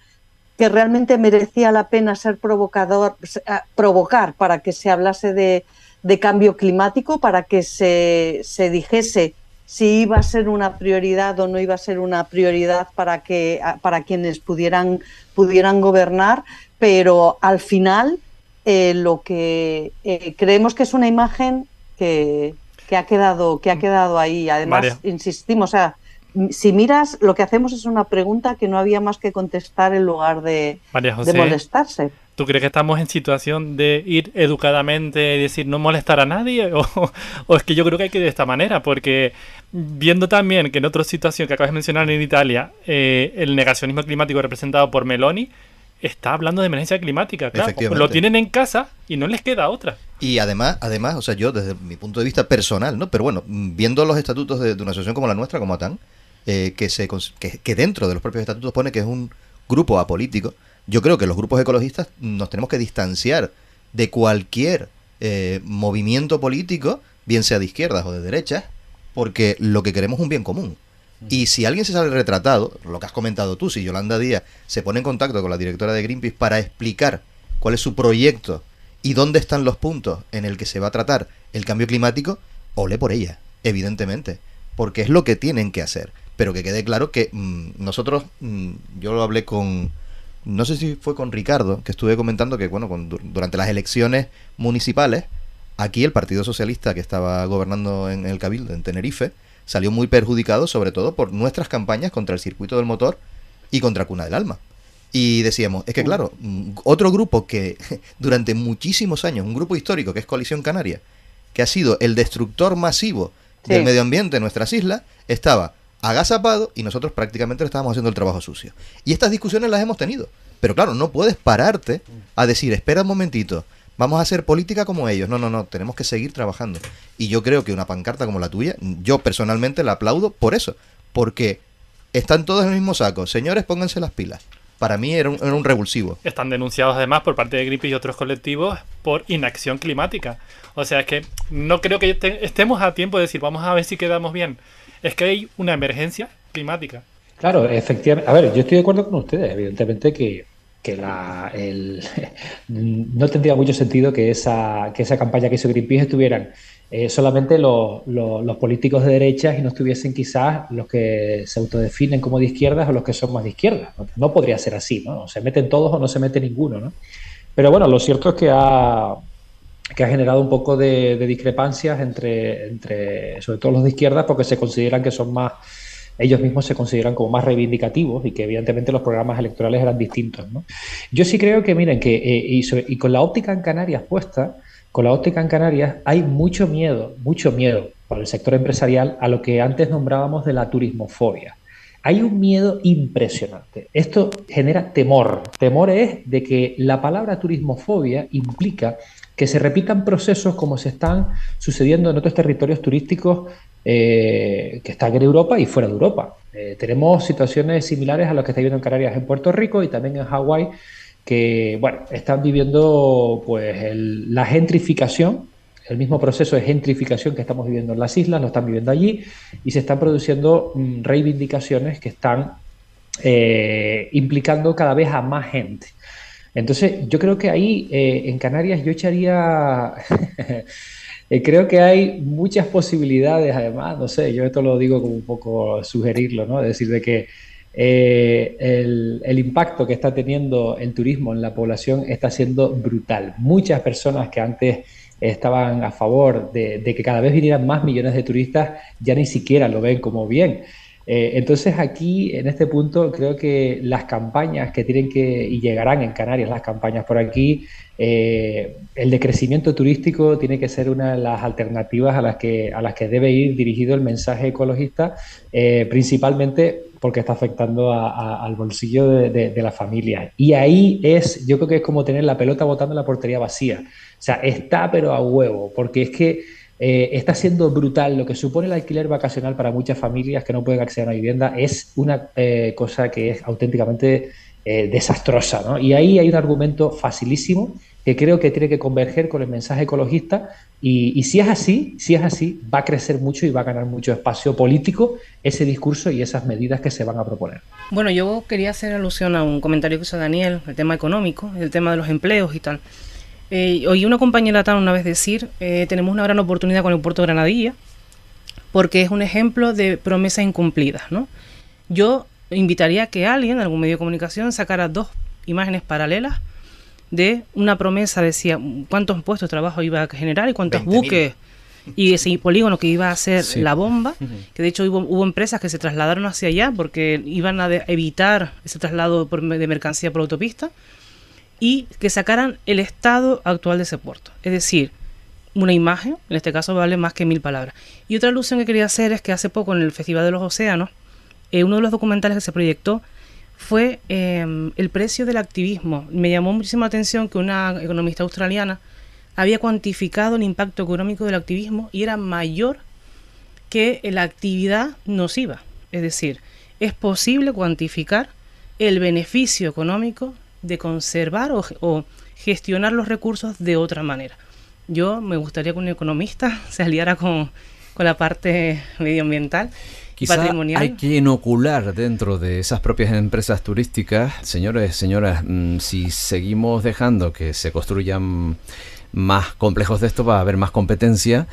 que realmente merecía la pena ser provocador, provocar para que se hablase de, de cambio climático, para que se, se dijese si iba a ser una prioridad o no iba a ser una prioridad para que para quienes pudieran pudieran gobernar, pero al final eh, lo que eh, creemos que es una imagen que, que, ha quedado que ha quedado ahí. Además, insistimos, o sea, si miras, lo que hacemos es una pregunta que no había más que contestar en lugar de, de molestarse.
¿Tú crees que estamos en situación de ir educadamente y decir no molestar a nadie? O, es que yo creo que hay que ir de esta manera, porque viendo también que en otra situación que acabas de mencionar en Italia, eh, el negacionismo climático representado por Meloni está hablando de emergencia climática, claro. Lo tienen en casa y no les queda otra.
Y además, además, o sea, yo desde mi punto de vista personal, ¿no? Pero bueno, viendo los estatutos de, una asociación como la nuestra, como ATAN, eh, que, se, que, que dentro de los propios estatutos pone que es un grupo apolítico, yo creo que los grupos ecologistas nos tenemos que distanciar de cualquier eh, movimiento político, bien sea de izquierdas o de derechas, porque lo que queremos es un bien común. Y si alguien se sale retratado, lo que has comentado tú, si Yolanda Díaz se pone en contacto con la directora de Greenpeace para explicar cuál es su proyecto y dónde están los puntos en el que se va a tratar el cambio climático, ole por ella, evidentemente, porque es lo que tienen que hacer. Pero que quede claro que mm, nosotros, mm, yo lo hablé con, no sé si fue con Ricardo, que estuve comentando que, bueno, durante las elecciones municipales, aquí el Partido Socialista que estaba gobernando en el Cabildo, en Tenerife, salió muy perjudicado, sobre todo por nuestras campañas contra el circuito del motor y contra Cuna del Alma. Y decíamos, es que claro, otro grupo que durante muchísimos años, un grupo histórico que es Coalición Canaria, que ha sido el destructor masivo del medio ambiente en nuestras islas, estaba agazapado y nosotros prácticamente le estábamos haciendo el trabajo sucio. Y estas discusiones las hemos tenido. Pero claro, no puedes pararte a decir, espera un momentito, vamos a hacer política como ellos. No, no, no, tenemos que seguir trabajando. Y yo creo que una pancarta como la tuya, yo personalmente la aplaudo por eso. Porque están todos en el mismo saco. Señores, pónganse las pilas. Para mí era un, revulsivo.
Están denunciados además por parte de Greenpeace y otros colectivos por inacción climática. O sea, es que no creo que estemos a tiempo de decir, vamos a ver si quedamos bien es que hay una emergencia climática.
Claro, efectivamente. A ver, yo estoy de acuerdo con ustedes. Evidentemente que, la, no tendría mucho sentido que esa, que esa campaña que hizo Greenpeace estuvieran eh, solamente los, políticos de derechas y no estuviesen quizás los que se autodefinen como de izquierdas o los que son más de izquierdas. No, podría ser así, ¿no? Se meten todos o no se mete ninguno, ¿no? Pero bueno, lo cierto es que ha, que ha generado un poco de, discrepancias entre, entre, sobre todo los de izquierda, porque se consideran que son más, ellos mismos se consideran como más reivindicativos y que evidentemente los programas electorales eran distintos. ¿no? Yo sí creo que, miren, que eh, y, con la óptica en Canarias puesta, con la óptica en Canarias hay mucho miedo, mucho miedo para el sector empresarial a lo que antes nombrábamos de la turismofobia. hay un miedo impresionante. Esto genera temor. Temor es de que la palabra turismofobia implica que se repitan procesos como se están sucediendo en otros territorios turísticos eh, que están en Europa y fuera de Europa. Eh, tenemos situaciones similares a las que está viviendo en Canarias en Puerto Rico y también en Hawái, que bueno, están viviendo pues la gentrificación, el mismo proceso de gentrificación que estamos viviendo en las islas, lo están viviendo allí y se están produciendo mm, reivindicaciones que están eh, implicando cada vez a más gente. Entonces, yo creo que ahí en Canarias yo echaría Eh, creo que hay muchas posibilidades, además, no sé, yo esto lo digo como un poco sugerirlo, ¿no? Es decir, de que eh, el, impacto que está teniendo el turismo en la población está siendo brutal. Muchas personas que antes estaban a favor de que cada vez vinieran más millones de turistas ya ni siquiera lo ven como bien. Eh, entonces aquí, en este punto, creo que las campañas que tienen que, y llegarán en Canarias las campañas por aquí, eh, el decrecimiento turístico tiene que ser una de las alternativas a las que, a las que debe ir dirigido el mensaje ecologista, eh, principalmente porque está afectando al bolsillo de, la familia. Y ahí es, yo creo que es como tener la pelota botando en la portería vacía. O sea, está pero a huevo, porque es que eh, está siendo brutal. Lo que supone el alquiler vacacional para muchas familias que no pueden acceder a una vivienda es una eh, cosa que es auténticamente eh, desastrosa. ¿no? Y ahí hay un argumento facilísimo que creo que tiene que converger con el mensaje ecologista y, si es así, si es así, va a crecer mucho y va a ganar mucho espacio político ese discurso y esas medidas que se van a proponer.
Bueno, yo quería hacer alusión a un comentario que hizo Daniel, el tema económico, el tema de los empleos y tal. Eh, oí una compañera tan una vez decir, eh, tenemos una gran oportunidad con el puerto Granadilla, porque es un ejemplo de promesas incumplidas, ¿no? Yo invitaría a que alguien, algún medio de comunicación, sacara dos imágenes paralelas de una promesa, decía cuántos puestos de trabajo iba a generar y cuántos buques y ese polígono que iba a ser la bomba, que de hecho hubo, hubo, empresas que se trasladaron hacia allá porque iban a evitar ese traslado de mercancía por autopista y que sacaran el estado actual de ese puerto. Es decir, una imagen, en este caso vale más que mil palabras. Y otra alusión que quería hacer es que hace poco en el Festival de los Océanos, eh, uno de los documentales que se proyectó fue em, el precio del activismo. Me llamó muchísima atención que una economista australiana había cuantificado el impacto económico del activismo y era mayor que la actividad nociva. Es decir, es posible cuantificar el beneficio económico de conservar o, gestionar los recursos de otra manera. Yo me gustaría que un economista se aliara con, la parte medioambiental.
Quizá
patrimonial.
hay que inocular dentro de esas propias empresas turísticas, señores, señoras, mm, si seguimos dejando que se construyan más complejos de esto, va a haber más competencia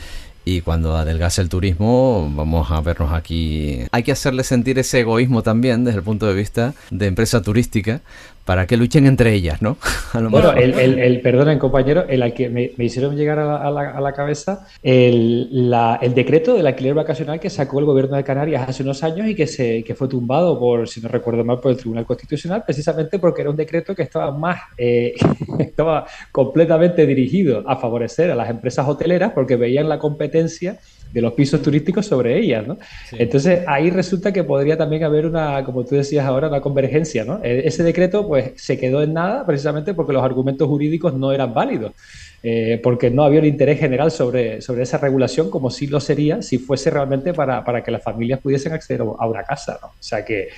y cuando adelgase el turismo, vamos a vernos aquí. Hay que hacerle sentir ese egoísmo también desde el punto de vista de empresa turística para que luchen entre ellas, ¿no?
bueno, el, el, el, perdonen compañero, el que me, hicieron llegar a la, a la, cabeza el, la, el, decreto del alquiler vacacional que sacó el gobierno de Canarias hace unos años y que, se, que fue tumbado por, si no recuerdo mal, por el Tribunal Constitucional, precisamente porque era un decreto que estaba más, eh, estaba completamente dirigido a favorecer a las empresas hoteleras porque veían la competencia de los pisos turísticos sobre ellas, ¿no? Entonces ahí resulta que podría también haber una, como tú decías ahora, una convergencia, ¿no? E, ese decreto pues se quedó en nada precisamente porque los argumentos jurídicos no eran válidos, eh, porque no había un interés general sobre, sobre esa regulación como sí lo sería si fuese realmente para, para que las familias pudiesen acceder a una casa, ¿no? O sea que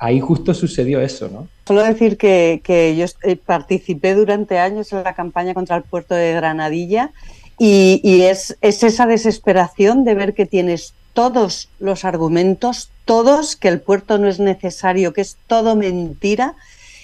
ahí justo sucedió eso, ¿no?
Solo decir que, que yo eh, participé durante años en la campaña contra el puerto de Granadilla y, es, esa desesperación de ver que tienes todos los argumentos, todos, que el puerto no es necesario, que es todo mentira,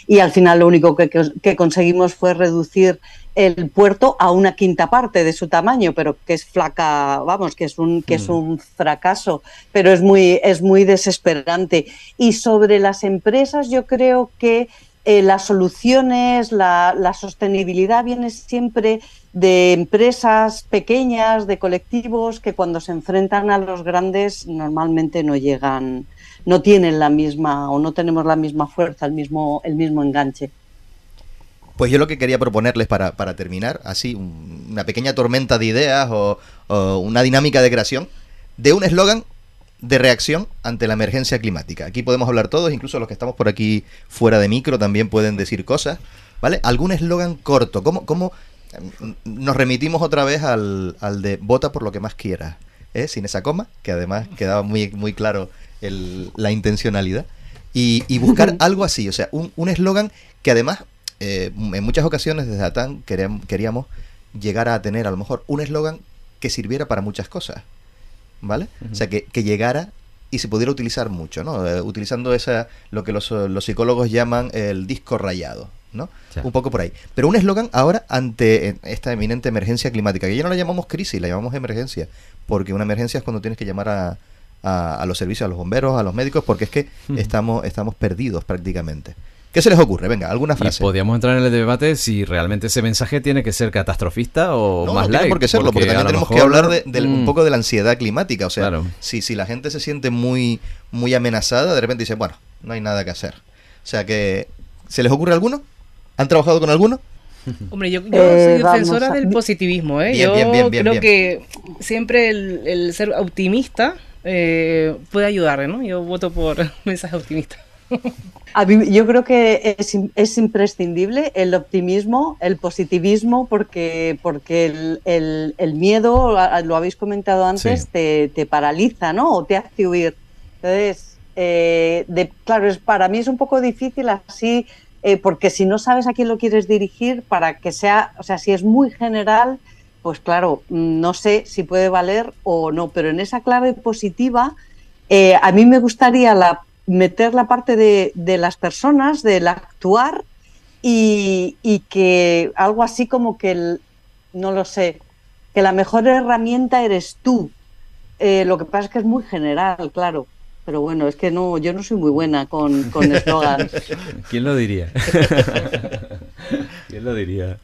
y al final lo único que, conseguimos fue reducir el puerto a una quinta parte de su tamaño, pero que es flaca, vamos, que es un, que es mm. un fracaso, pero es muy, es muy desesperante. Y sobre las empresas, yo creo que eh, las soluciones, la, la, sostenibilidad viene siempre de empresas pequeñas, de colectivos que cuando se enfrentan a los grandes normalmente no llegan, no tienen la misma o no tenemos la misma fuerza, el mismo, el mismo enganche.
Pues yo lo que quería proponerles para, para terminar, así, una pequeña tormenta de ideas o, una dinámica de creación, de un eslogan de reacción ante la emergencia climática. Aquí podemos hablar todos, incluso los que estamos por aquí fuera de micro también pueden decir cosas, ¿vale? Algún eslogan corto, ¿cómo, cómo nos remitimos otra vez al, al de vota por lo que más quieras, ¿eh? sin esa coma, que además quedaba muy, muy claro la intencionalidad, y, buscar algo así, o sea, un eslogan que además eh, en muchas ocasiones desde ATAN queríamos llegar a tener a lo mejor un eslogan que sirviera para muchas cosas. ¿vale? O sea, que, llegara y se pudiera utilizar mucho, ¿no? Eh, utilizando esa, lo que los, psicólogos llaman el disco rayado, ¿no? Un poco por ahí. Pero un eslogan ahora ante esta eminente emergencia climática, que ya no la llamamos crisis, la llamamos emergencia, porque una emergencia es cuando tienes que llamar a, a, los servicios, a los bomberos, a los médicos, porque es que estamos, estamos perdidos prácticamente. ¿Qué se les ocurre? Venga, alguna frase.
Y podríamos entrar en el debate si realmente ese mensaje tiene que ser catastrofista o más
no tiene por qué serlo, porque, también tenemos que hablar de, un mm. poco de la ansiedad climática. O sea, si, si la gente se siente muy, muy amenazada, de repente dice, bueno, no hay nada que hacer. O sea que, ¿se les ocurre alguno? ¿Han trabajado con alguno?
Hombre, yo, eh, soy defensora del positivismo, ¿eh? yo creo que siempre el, ser optimista eh, puede ayudar, ¿no? Yo voto por mensaje optimista
yo creo que es, imprescindible el optimismo, el positivismo, porque, porque el, miedo, lo habéis comentado antes, te, paraliza, ¿no? O te hace huir. Entonces, eh, de, claro, es, para mí es un poco difícil así, eh, porque si no sabes a quién lo quieres dirigir, para que sea, o sea, si es muy general, pues claro, no sé si puede valer o no, pero en esa clave positiva, eh, a mí me gustaría meter la parte de, las personas, del actuar y, que algo así como que, el, no lo sé, que la mejor herramienta eres tú. Eh, lo que pasa es que es muy general, claro. Pero bueno, es que no, yo no soy muy buena con, con eslogans.
¿Quién lo diría? ¿Quién lo diría?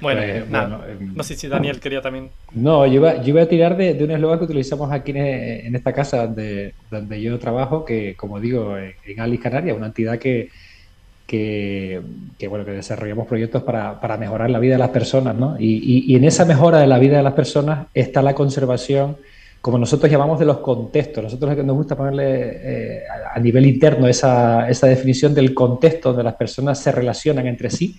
Bueno, pues, eh, no sé si Daniel quería también.
No, yo iba, yo iba a tirar de, un eslogan que utilizamos aquí en, esta casa donde, donde yo trabajo, que como digo, en, Alice Canaria, una entidad que, que, bueno, que desarrollamos proyectos para, para, mejorar la vida de las personas, ¿no? Y, y en esa mejora de la vida de las personas está la conservación como nosotros llamamos de los contextos. Nosotros nos gusta ponerle eh, a nivel interno esa, esa, definición del contexto donde las personas se relacionan entre sí,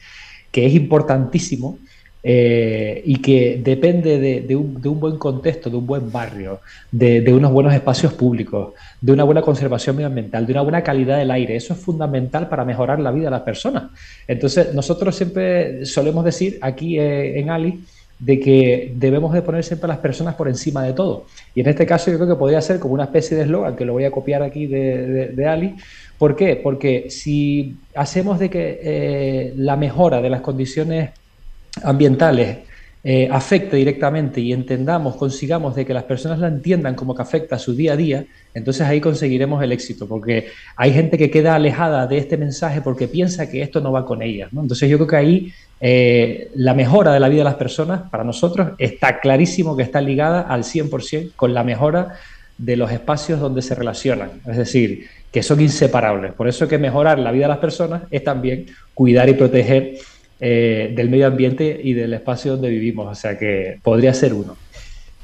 que es importantísimo eh, y que depende de, un, buen contexto, de un buen barrio, de, de, unos buenos espacios públicos, de una buena conservación medioambiental, de una buena calidad del aire. Eso es fundamental para mejorar la vida de las personas. Entonces, nosotros siempre solemos decir aquí eh, en Ali, de que debemos de poner siempre a las personas por encima de todo. Y en este caso yo creo que podría ser como una especie de eslogan, que lo voy a copiar aquí de, Ali. ¿Por qué? Porque si hacemos de que eh, la mejora de las condiciones ambientales eh, afecte directamente y entendamos, consigamos de que las personas la entiendan como que afecta a su día a día, entonces ahí conseguiremos el éxito, porque hay gente que queda alejada de este mensaje porque piensa que esto no va con ella. Entonces yo creo que ahí eh, la mejora de la vida de las personas, para nosotros, está clarísimo que está ligada al 100% con la mejora de los espacios donde se relacionan, es decir, que son inseparables. Por eso que mejorar la vida de las personas es también cuidar y proteger eh, del medio ambiente y del espacio donde vivimos, o sea que podría ser uno.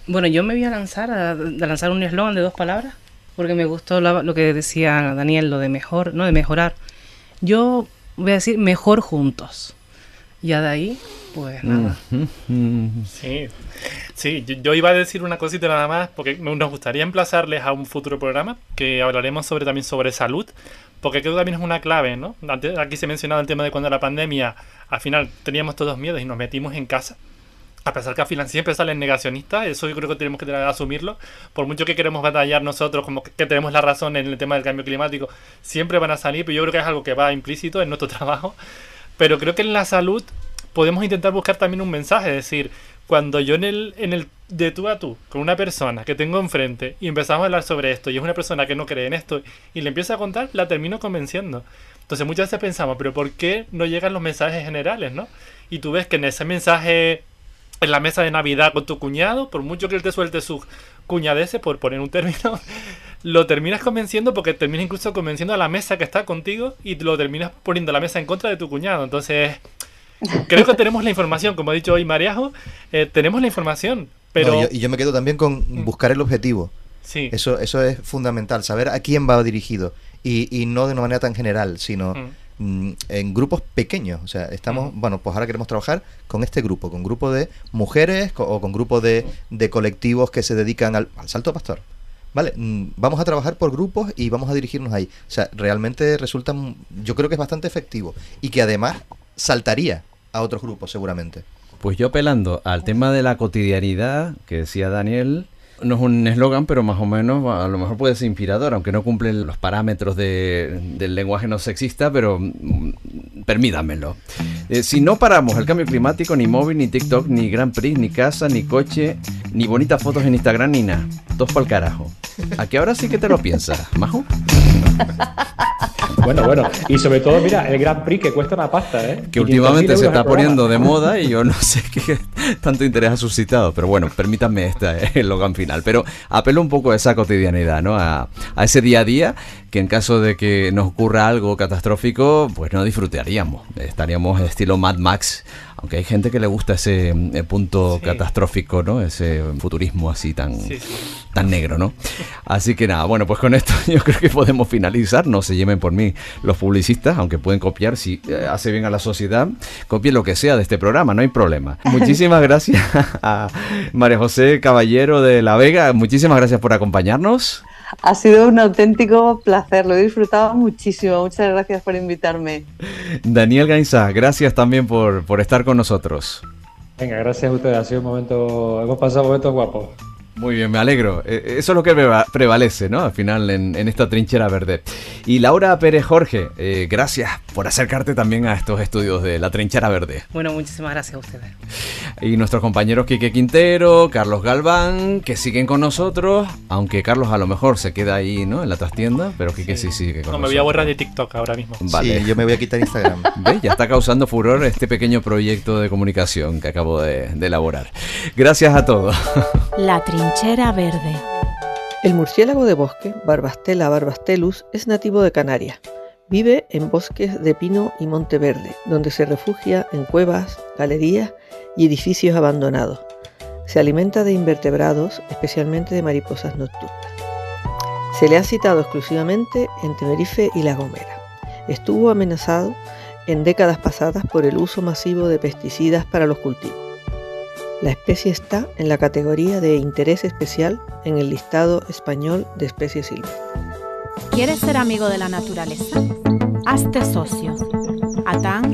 Bueno, yo me voy a lanzar a, lanzar un eslogan de dos palabras, porque me gustó lo que decía Daniel, lo de mejor, no de mejorar. Yo voy a decir mejor juntos. Ya de ahí, pues nada.
Sí, sí yo, iba a decir una cosita nada más, porque nos gustaría emplazarles a un futuro programa que hablaremos sobre también sobre salud, porque creo que también es una clave, ¿no? Antes, aquí se mencionaba el tema de cuando la pandemia, al final teníamos todos miedos y nos metimos en casa. A pesar que al final siempre salen negacionistas, eso yo creo que tenemos que asumirlo. Por mucho que queremos batallar nosotros, como que tenemos la razón en el tema del cambio climático, siempre van a salir, pero yo creo que es algo que va implícito en nuestro trabajo. Pero creo que en la salud podemos intentar buscar también un mensaje, es decir, cuando yo en el, en el de tú a tú con una persona que tengo enfrente y empezamos a hablar sobre esto y es una persona que no cree en esto y le empiezo a contar, la termino convenciendo. Entonces muchas veces pensamos, pero ¿por qué no llegan los mensajes generales, no? Y tú ves que en ese mensaje en la mesa de Navidad con tu cuñado, por mucho que él te suelte sus cuñadeces, por poner un término, lo terminas convenciendo porque terminas incluso convenciendo a la mesa que está contigo y lo terminas poniendo la mesa en contra de tu cuñado. Entonces, creo que tenemos la información, como ha dicho hoy Mariajo, eh, tenemos la información, pero...
y yo me quedo también con buscar el objetivo. Sí. Eso, eso es fundamental, saber a quién va dirigido y, y no de una manera tan general, sino mm. Mm, en grupos pequeños. O sea, estamos, mm. bueno, pues ahora queremos trabajar con este grupo, con grupo de mujeres o con grupo de, de colectivos que se dedican al, al salto pastor. Vale, vamos a trabajar por grupos y vamos a dirigirnos ahí. O sea, realmente resulta, yo creo que es bastante efectivo y que además saltaría a otros grupos seguramente.
Pues yo apelando al tema de la cotidianidad que decía Daniel, no es un eslogan, pero más o menos a lo mejor puede ser inspirador, aunque no cumple los parámetros del lenguaje no sexista, pero mm, permítamelo. Eh, si no paramos el cambio climático, ni móvil, ni TikTok, ni Grand Prix, ni casa, ni coche, ni bonitas fotos en Instagram, ni nada. Dos para el carajo. ¿A qué ahora sí que te lo piensas, Majo?
Bueno, bueno, y sobre todo, mira, el Grand Prix que cuesta una pasta, ¿eh?
Que últimamente se está poniendo de moda y yo no sé qué tanto interés ha suscitado, pero bueno, permítanme este eslogan final. Pero apelo un poco a esa cotidianidad, ¿no? A, a ese día a día que en caso de que nos ocurra algo catastrófico, pues no disfrutaríamos. Estaríamos estilo Mad Max aunque hay gente que le gusta ese eh, punto catastrófico, ¿no? Ese futurismo así tan, tan negro, ¿no? Así que nada, bueno, pues con esto yo creo que podemos finalizar. No se lleven por mí los publicistas, aunque pueden copiar si eh, hace bien a la sociedad. Copien lo que sea de este programa, no hay problema. Muchísimas gracias a María José Caballero de La Vega. Muchísimas gracias por acompañarnos.
Ha sido un auténtico placer, lo he disfrutado muchísimo. Muchas gracias por invitarme.
Daniel Gainza, gracias también por, por estar con nosotros.
Venga, gracias a ustedes. Ha sido un momento, hemos pasado momentos guapos.
Muy bien, me alegro. E, eso es lo que prevalece, ¿no? Al final, en, esta trinchera verde. Y Laura Pérez Jorge, eh, gracias por acercarte también a estos estudios de la trinchera verde.
Bueno, muchísimas gracias a ustedes.
Y nuestros compañeros Quique Quintero, Carlos Galván, que siguen con nosotros, aunque Carlos a lo mejor se queda ahí, ¿no? En la trastienda, pero Quique sí, sigue con
No, me voy a borrar de TikTok ahora mismo.
Vale. Sí, yo me voy a quitar Instagram.
¿Ves? Ya está causando furor este pequeño proyecto de comunicación que acabo de, de elaborar. Gracias a todos.
La trinchera trinchera verde.
El murciélago de bosque, Barbastela barbastelus, es nativo de Canarias. Vive en bosques de pino y monte verde, donde se refugia en cuevas, galerías y edificios abandonados. Se alimenta de invertebrados, especialmente de mariposas nocturnas. Se le ha citado exclusivamente en Tenerife y La Gomera. Estuvo amenazado en décadas pasadas por el uso masivo de pesticidas para los cultivos. La especie está en la categoría de interés especial en el listado español de especies silvestres.
¿Quieres ser amigo de la naturaleza? Hazte socio. atan.atan.org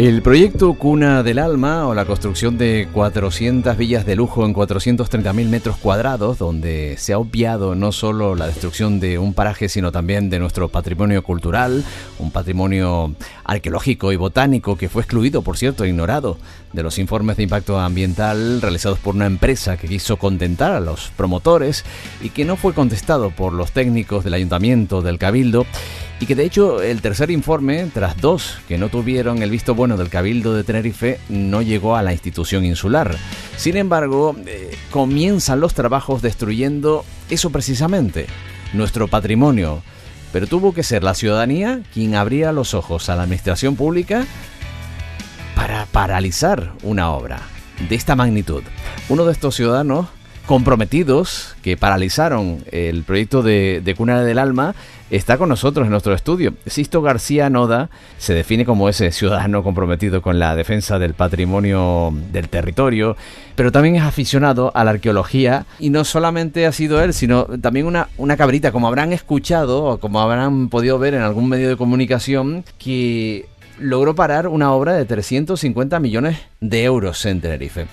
El proyecto Cuna del Alma o la construcción de 400 villas de lujo en 430.000 metros cuadrados, donde se ha obviado no solo la destrucción de un paraje, sino también de nuestro patrimonio cultural, un patrimonio arqueológico y botánico que fue excluido, por cierto, ignorado de los informes de impacto ambiental realizados por una empresa que quiso contentar a los promotores y que no fue contestado por los técnicos del ayuntamiento, del cabildo y que de hecho el tercer informe, tras dos que no tuvieron el visto bueno del Cabildo de Tenerife, no llegó a la institución insular. Sin embargo, eh, comienzan los trabajos destruyendo eso precisamente, nuestro patrimonio. Pero tuvo que ser la ciudadanía quien abría los ojos a la administración pública para paralizar una obra de esta magnitud. Uno de estos ciudadanos comprometidos que paralizaron el proyecto de, de Cuna del Alma está con nosotros en nuestro estudio. Sisto García Noda se define como ese ciudadano comprometido con la defensa del patrimonio del territorio, pero también es aficionado a la arqueología y no solamente ha sido él, sino también una, una cabrita, como habrán escuchado o como habrán podido ver en algún medio de comunicación, que logró parar una obra de 350 millones de euros en Tenerife.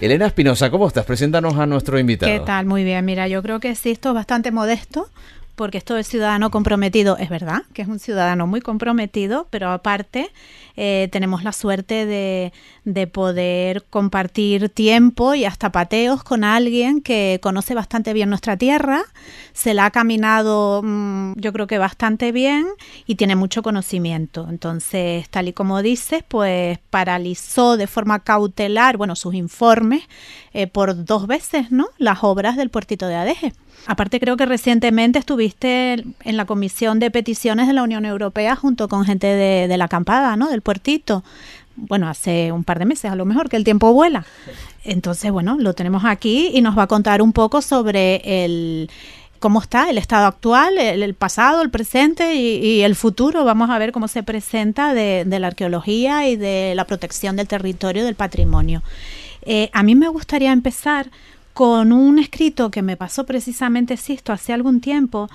Elena Espinosa, ¿cómo estás? Preséntanos a nuestro invitado.
¿Qué tal? Muy bien. Mira, yo creo que sí, esto es bastante modesto porque esto del ciudadano comprometido es verdad, que es un ciudadano muy comprometido, pero aparte eh, tenemos la suerte de, poder compartir tiempo y hasta pateos con alguien que conoce bastante bien nuestra tierra, se la ha caminado mm, yo creo que bastante bien y tiene mucho conocimiento. Entonces, tal y como dices, pues paralizó de forma cautelar, bueno, sus informes eh, por dos veces, ¿no? Las obras del puertito de Adeje. Aparte creo que recientemente estuviste estuviste en la comisión de peticiones de la Unión Europea junto con gente de, la acampada, ¿no? Del puertito. Bueno, hace un par de meses a lo mejor, que el tiempo vuela. Entonces, bueno, lo tenemos aquí y nos va a contar un poco sobre el cómo está el estado actual, el, pasado, el presente y, el futuro. Vamos a ver cómo se presenta de, la arqueología y de la protección del territorio, del patrimonio. Eh, a mí me gustaría empezar con un escrito que me pasó precisamente, esto hace algún tiempo,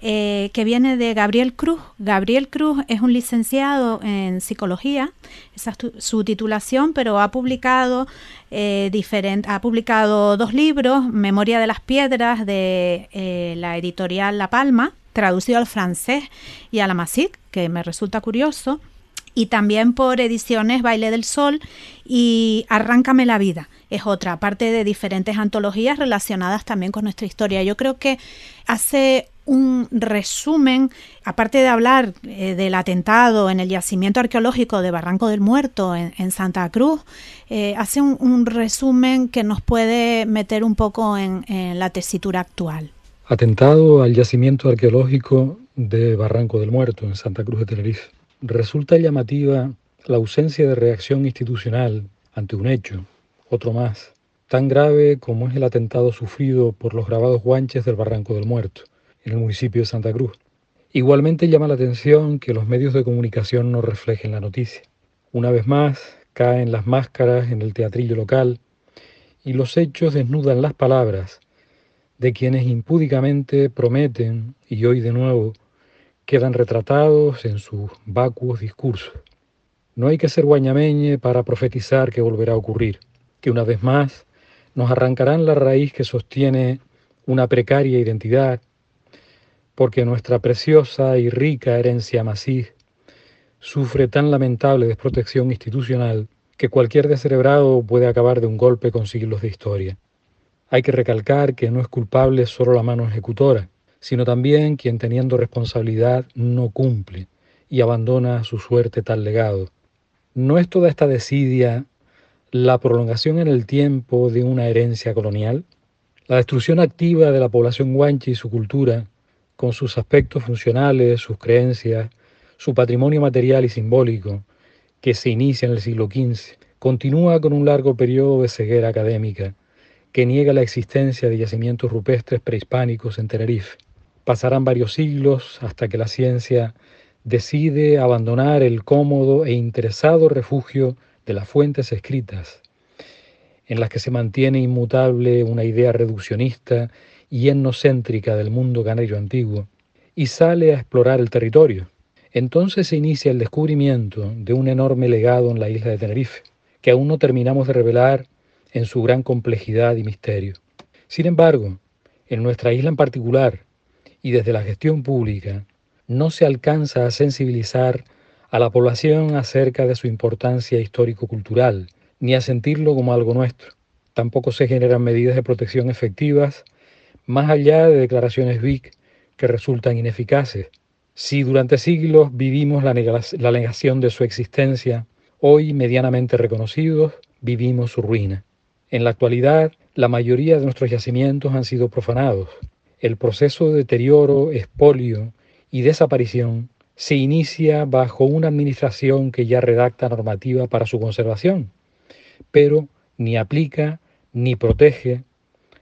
eh, que viene de Gabriel Cruz. Gabriel Cruz es un licenciado en psicología, esa es su titulación, pero ha publicado, eh, ha publicado dos libros, Memoria de las Piedras de eh, la editorial La Palma, traducido al francés y a la Masic, que me resulta curioso, y también por ediciones Baile del Sol y Arráncame la vida. Es otra parte de diferentes antologías relacionadas también con nuestra historia. Yo creo que hace un resumen, aparte de hablar eh, del atentado en el yacimiento arqueológico de Barranco del Muerto en, Santa Cruz, eh, hace un, resumen que nos puede meter un poco en la tesitura actual.
Atentado al yacimiento arqueológico de Barranco del Muerto en Santa Cruz de Tenerife. Resulta llamativa la ausencia de reacción institucional ante un hecho, otro más, tan grave como es el atentado sufrido por los grabados guanches del Barranco del Muerto, en el municipio de Santa Cruz. Igualmente llama la atención que los medios de comunicación no reflejen la noticia. Una vez más, caen las máscaras en el teatrillo local y los hechos desnudan las palabras de quienes impúdicamente prometen, y hoy de nuevo, quedan retratados en sus vacuos discursos. No hay que ser guañameñe para profetizar que volverá a ocurrir, que una vez más nos arrancarán la raíz que sostiene una precaria identidad, porque nuestra preciosa y rica herencia masí sufre tan lamentable desprotección institucional que cualquier descerebrado puede acabar de un golpe con siglos de historia. Hay que recalcar que no es culpable solo la mano ejecutora, sino también quien teniendo responsabilidad no cumple y abandona su suerte tal legado. ¿No es toda esta desidia la prolongación en el tiempo de una herencia colonial? La destrucción activa de la población guanche y su cultura, con sus aspectos funcionales, sus creencias, su patrimonio material y simbólico, que se inicia en el siglo XV, continúa con un largo periodo de ceguera académica, que niega la existencia de yacimientos rupestres prehispánicos en Tenerife. Pasarán varios siglos hasta que la ciencia decide abandonar el cómodo e interesado refugio de las fuentes escritas, en las que se mantiene inmutable una idea reduccionista y etnocéntrica del mundo canario antiguo, y sale a explorar el territorio. Entonces se inicia el descubrimiento de un enorme legado en la isla de Tenerife, que aún no terminamos de revelar en su gran complejidad y misterio. Sin embargo, en nuestra isla en particular, y desde la gestión pública no se alcanza a sensibilizar a la población acerca de su importancia histórico-cultural, ni a sentirlo como algo nuestro. Tampoco se generan medidas de protección efectivas, más allá de declaraciones BIC que resultan ineficaces. Si durante siglos vivimos la, la negación de su existencia, hoy medianamente reconocidos, vivimos su ruina. En la actualidad, la mayoría de nuestros yacimientos han sido profanados, el proceso de deterioro, expolio y desaparición se inicia bajo una administración que ya redacta normativa para su conservación, pero ni aplica ni protege,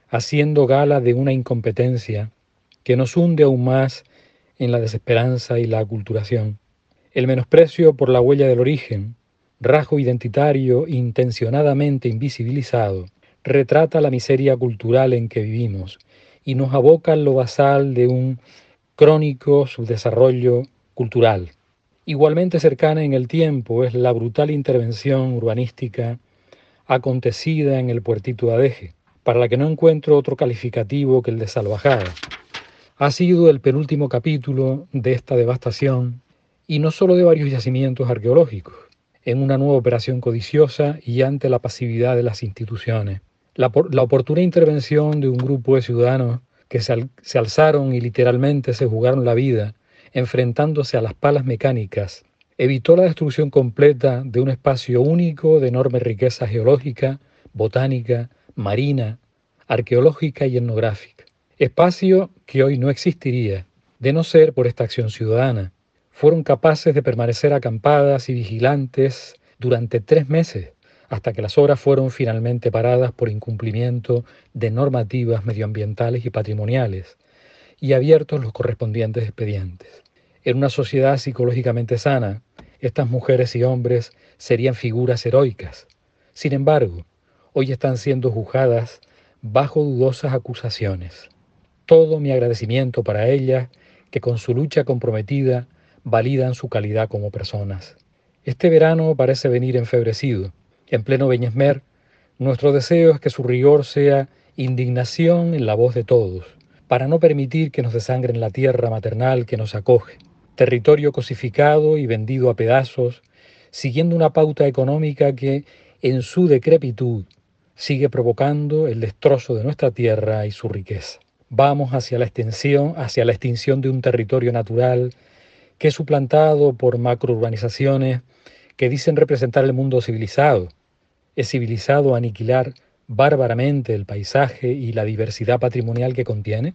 haciendo gala de una incompetencia que nos hunde aún más en la desesperanza y la aculturación. El menosprecio por la huella del origen, rasgo identitario intencionadamente invisibilizado, retrata la miseria cultural en que vivimos y nos aboca en lo basal de un crónico subdesarrollo cultural. Igualmente cercana en el tiempo es la brutal intervención urbanística acontecida en el puertito de Adeje, para la que no encuentro otro calificativo que el de salvajada. Ha sido el penúltimo capítulo de esta devastación y no solo de varios yacimientos arqueológicos, en una nueva operación codiciosa y ante la pasividad de las instituciones. La, oportuna intervención de un grupo de ciudadanos que se, se alzaron y literalmente se jugaron la vida enfrentándose a las palas mecánicas evitó la destrucción completa de un espacio único de enorme riqueza geológica, botánica, marina, arqueológica y etnográfica. Espacio que hoy no existiría De no ser por esta acción ciudadana, fueron capaces de permanecer acampadas y vigilantes durante tres meses, hasta que las obras fueron finalmente paradas por incumplimiento de normativas medioambientales y patrimoniales, y abiertos los correspondientes expedientes. En una sociedad psicológicamente sana, estas mujeres y hombres serían figuras heroicas. Sin embargo, hoy están siendo juzgadas bajo dudosas acusaciones. Todo mi agradecimiento para ellas que con su lucha comprometida validan su calidad como personas. Este verano parece venir enfebrecido. En pleno Beñesmer, nuestro deseo es que su rigor sea indignación en la voz de todos, para no permitir que nos desangren la tierra maternal que nos acoge, territorio cosificado y vendido a pedazos, siguiendo una pauta económica que, en su decrepitud, sigue provocando el destrozo de nuestra tierra y su riqueza. Vamos hacia la extensión, hacia la extinción de un territorio natural que es suplantado por macrourbanizaciones que dicen representar el mundo civilizado. Es civilizado aniquilar bárbaramente el paisaje y la diversidad patrimonial que contiene?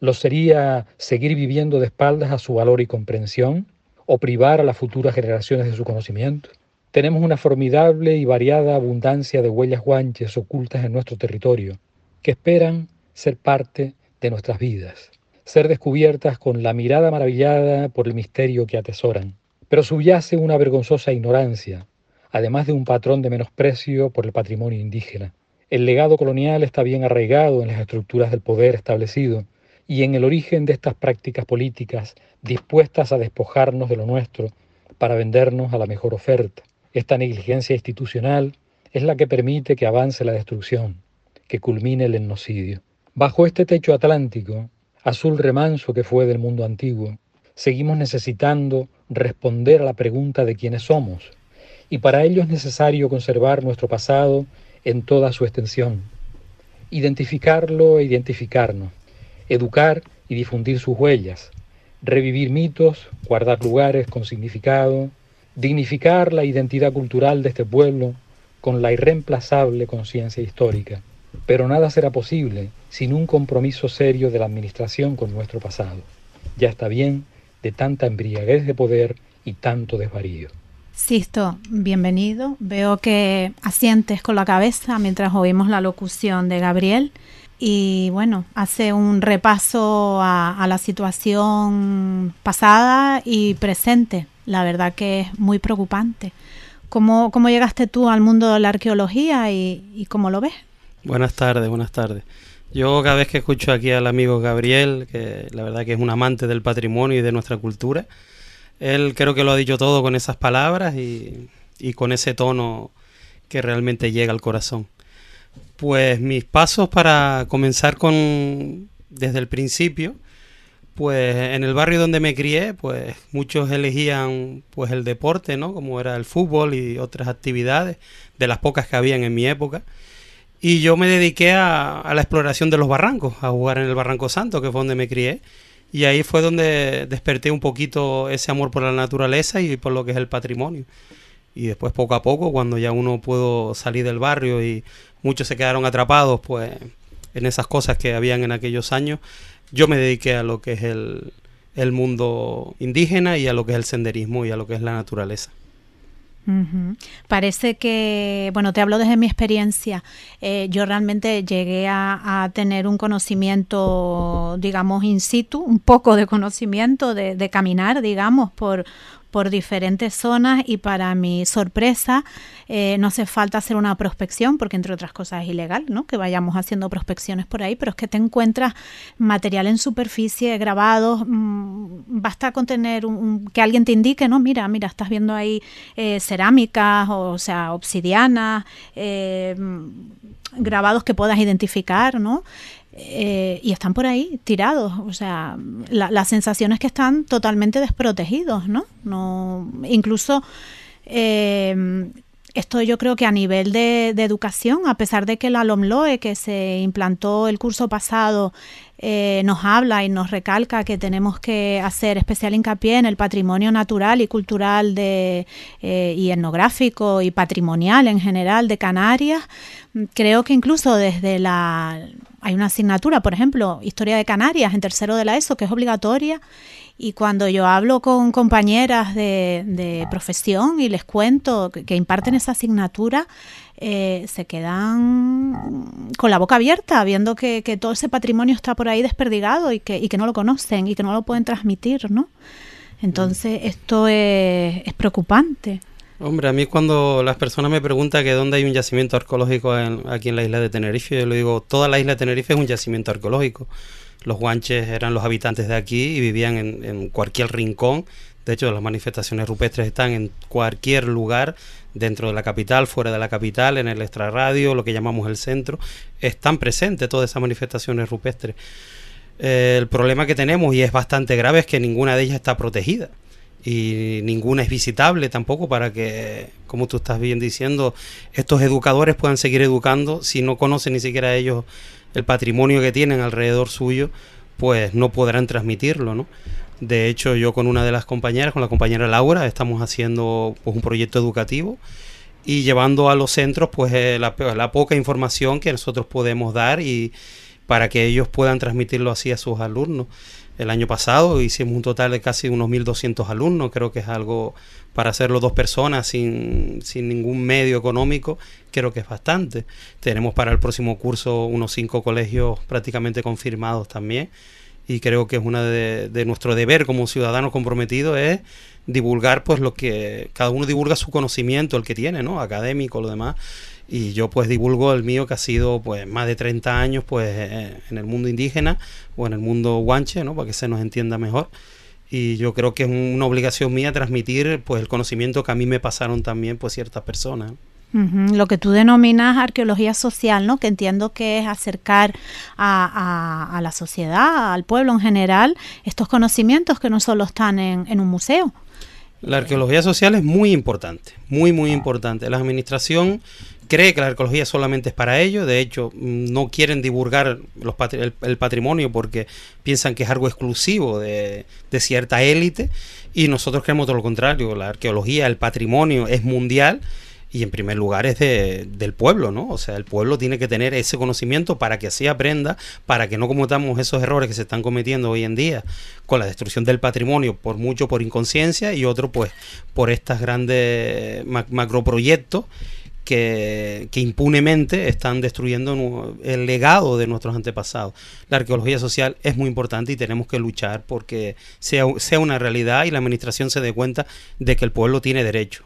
¿Lo sería seguir viviendo de espaldas a su valor y comprensión o privar a las futuras generaciones de su conocimiento? Tenemos una formidable y variada abundancia de huellas guanches ocultas en nuestro territorio que esperan ser parte de nuestras vidas, ser descubiertas con la mirada maravillada por el misterio que atesoran. Pero subyace una vergonzosa ignorancia, además de un patrón de menosprecio por el patrimonio indígena. El legado colonial está bien arraigado en las estructuras del poder establecido y en el origen de estas prácticas políticas dispuestas a despojarnos de lo nuestro para vendernos a la mejor oferta. Esta negligencia institucional es la que permite que avance la destrucción, que culmine el etnocidio. Bajo este techo atlántico, azul remanso que fue del mundo antiguo, seguimos necesitando responder a la pregunta de quiénes somos, y para ello es necesario conservar nuestro pasado en toda su extensión. Identificarlo e identificarnos, educar y difundir sus huellas, revivir mitos, guardar lugares con significado, dignificar la identidad cultural de este pueblo con la irreemplazable conciencia histórica. Pero nada será posible sin un compromiso serio de la Administración con nuestro pasado. Ya está bien de tanta embriaguez de poder y tanto desvarío.
Sisto, bienvenido. Veo que asientes con la cabeza mientras oímos la locución de Gabriel y bueno, hace un repaso a, la situación pasada y presente. La verdad que es muy preocupante. ¿Cómo, cómo llegaste tú al mundo de la arqueología y, y cómo lo ves?
Buenas tardes, buenas tardes. Yo cada vez que escucho aquí al amigo Gabriel, que la verdad que es un amante del patrimonio y de nuestra cultura, él creo que lo ha dicho todo con esas palabras y, con ese tono que realmente llega al corazón. Pues mis pasos para comenzar con desde el principio, pues en el barrio donde me crié, pues muchos elegían pues el deporte, ¿no? Como era el fútbol y otras actividades, de las pocas que habían en mi época. Y yo me dediqué a, a la exploración de los barrancos, a jugar en el Barranco Santo, que fue donde me crié. Y ahí fue donde desperté un poquito ese amor por la naturaleza y por lo que es el patrimonio. Y después poco a poco, cuando ya uno pudo salir del barrio y muchos se quedaron atrapados pues en esas cosas que habían en aquellos años, yo me dediqué a lo que es el, el mundo indígena y a lo que es el senderismo y a lo que es la naturaleza.
Parece que, bueno, te hablo desde mi experiencia. Eh, yo realmente llegué a, tener un conocimiento, digamos, in situ, un poco de conocimiento de, de caminar, digamos, por, por diferentes zonas y para mi sorpresa eh, no hace falta hacer una prospección porque entre otras cosas es ilegal, ¿no? Que vayamos haciendo prospecciones por ahí, pero es que te encuentras material en superficie, grabados, mm, basta con tener un, que alguien te indique, ¿no? Mira, mira, estás viendo ahí eh, cerámicas, o, sea, obsidianas, eh, grabados que puedas identificar, ¿no? Eh, y están por ahí tirados. O sea, la, sensación es que están totalmente desprotegidos, ¿no? no incluso eh, esto yo creo que a nivel de, educación, a pesar de que la LOMLOE, que se implantó el curso pasado, eh, nos habla y nos recalca que tenemos que hacer especial hincapié en el patrimonio natural y cultural de, eh, y etnográfico y patrimonial en general de Canarias, creo que incluso desde la... Hay una asignatura, por ejemplo, Historia de Canarias en tercero de la ESO, que es obligatoria y cuando yo hablo con compañeras de, profesión y les cuento que, imparten esa asignatura, eh, se quedan con la boca abierta, viendo que, todo ese patrimonio está por ahí desperdigado y que, y que no lo conocen y que no lo pueden transmitir, ¿no? Entonces, esto es, preocupante.
Hombre, a mí cuando las personas me preguntan que dónde hay un yacimiento arqueológico aquí en la isla de Tenerife, yo le digo, toda la isla de Tenerife es un yacimiento arqueológico. Los guanches eran los habitantes de aquí y vivían en, cualquier rincón. De hecho, las manifestaciones rupestres están en cualquier lugar, dentro de la capital, fuera de la capital, en el extrarradio, lo que llamamos el centro. Están presentes todas esas manifestaciones rupestres. Eh, el problema que tenemos, y es bastante grave, es que ninguna de ellas está protegida. Y ninguna es visitable tampoco para que, como tú estás bien diciendo, estos educadores puedan seguir educando si no conocen ni siquiera ellos el patrimonio que tienen alrededor suyo, pues no podrán transmitirlo, ¿no? De hecho, yo con una de las compañeras, con la compañera Laura, estamos haciendo pues, un proyecto educativo y llevando a los centros pues eh, la, la, poca información que nosotros podemos dar y para que ellos puedan transmitirlo así a sus alumnos. El año pasado hicimos un total de casi unos 1.200 alumnos, creo que es algo para hacerlo dos personas sin, sin ningún medio económico, creo que es bastante. Tenemos para el próximo curso unos cinco colegios prácticamente confirmados también y creo que es una de, de nuestro deber como ciudadanos comprometidos es divulgar pues lo que cada uno divulga su conocimiento, el que tiene, ¿no? Académico, lo demás y yo pues divulgo el mío que ha sido pues más de 30 años pues eh, en el mundo indígena o en el mundo guanche, ¿no? Para que se nos entienda mejor. Y yo creo que es una obligación mía transmitir pues el conocimiento que a mí me pasaron también pues ciertas personas.
Lo que tú denominas arqueología social, ¿no? Que entiendo que es acercar a, a, la sociedad, al pueblo en general, estos conocimientos que no solo están en, en un museo.
La arqueología social es muy importante, muy, muy importante. La administración cree que la arqueología solamente es para ello, de hecho mm, no quieren divulgar los el, patrimonio porque piensan que es algo exclusivo de, cierta élite y nosotros creemos todo lo contrario, la arqueología, el patrimonio es mundial y en primer lugar es del pueblo, ¿no? O sea, el pueblo tiene que tener ese conocimiento para que así aprenda, para que no cometamos esos errores que se están cometiendo hoy en día con la destrucción del patrimonio, por mucho por inconsciencia y otro pues por estas grandes macroproyectos que, impunemente están destruyendo el legado de nuestros antepasados. La arqueología social es muy importante y tenemos que luchar porque sea, sea una realidad y la administración se dé cuenta de que el pueblo tiene derecho.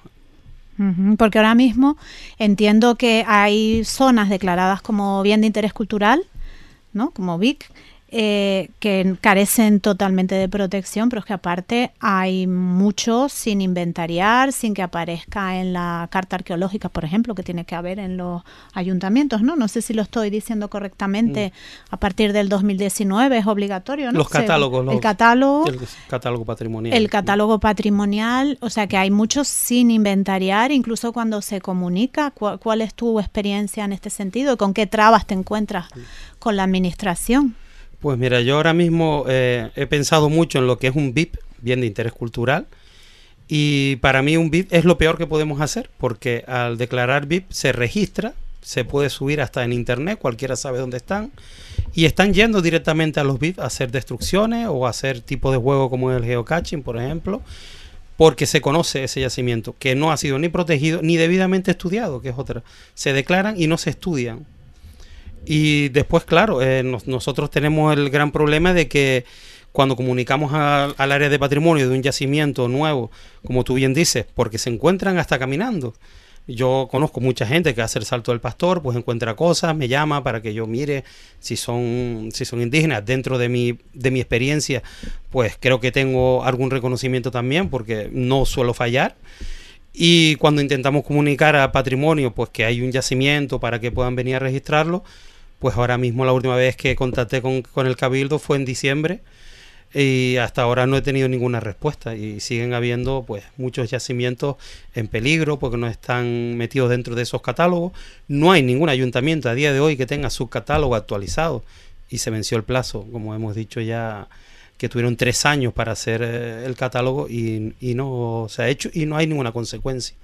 Porque ahora mismo entiendo que hay zonas declaradas como bien de interés cultural, ¿no? Como VIC, eh, que carecen totalmente de protección, pero es que aparte hay muchos sin inventariar, sin que aparezca en la carta arqueológica, por ejemplo, que tiene que haber en los ayuntamientos, ¿no? No sé si lo estoy diciendo correctamente. Mm. A partir del 2019 es obligatorio, ¿no?
Los catálogos,
el catálogo,
el catálogo patrimonial.
El catálogo patrimonial, o sea que hay muchos sin inventariar, incluso cuando se comunica. ¿Cuál, es tu experiencia en este sentido? ¿Con qué trabas te encuentras con la administración?
Pues mira, yo ahora mismo eh, he pensado mucho en lo que es un VIP, bien de interés cultural, y para mí un VIP es lo peor que podemos hacer, porque al declarar VIP se registra, se puede subir hasta en internet, cualquiera sabe dónde están, y están yendo directamente a los VIP a hacer destrucciones o a hacer tipo de juego como el geocaching, por ejemplo, porque se conoce ese yacimiento, que no ha sido ni protegido ni debidamente estudiado, que es otra. Se declaran y no se estudian. Y después, claro, eh, nosotros tenemos el gran problema de que cuando comunicamos al área de patrimonio de un yacimiento nuevo, como tú bien dices, porque se encuentran hasta caminando. Yo conozco mucha gente que hace el salto del pastor, pues encuentra cosas, me llama para que yo mire si son, si son indígenas. Dentro de mi, de mi experiencia, pues creo que tengo algún reconocimiento también, porque no suelo fallar. Y cuando intentamos comunicar a patrimonio, pues que hay un yacimiento para que puedan venir a registrarlo, pues ahora mismo la última vez que contacté con, el Cabildo fue en diciembre. y hasta ahora no he tenido ninguna respuesta y siguen habiendo pues muchos yacimientos en peligro porque no están metidos dentro de esos catálogos. No hay ningún ayuntamiento a día de hoy que tenga su catálogo actualizado y se venció el plazo, como hemos dicho ya que tuvieron tres años para hacer eh, el catálogo y, no se ha hecho y no hay ninguna consecuencia.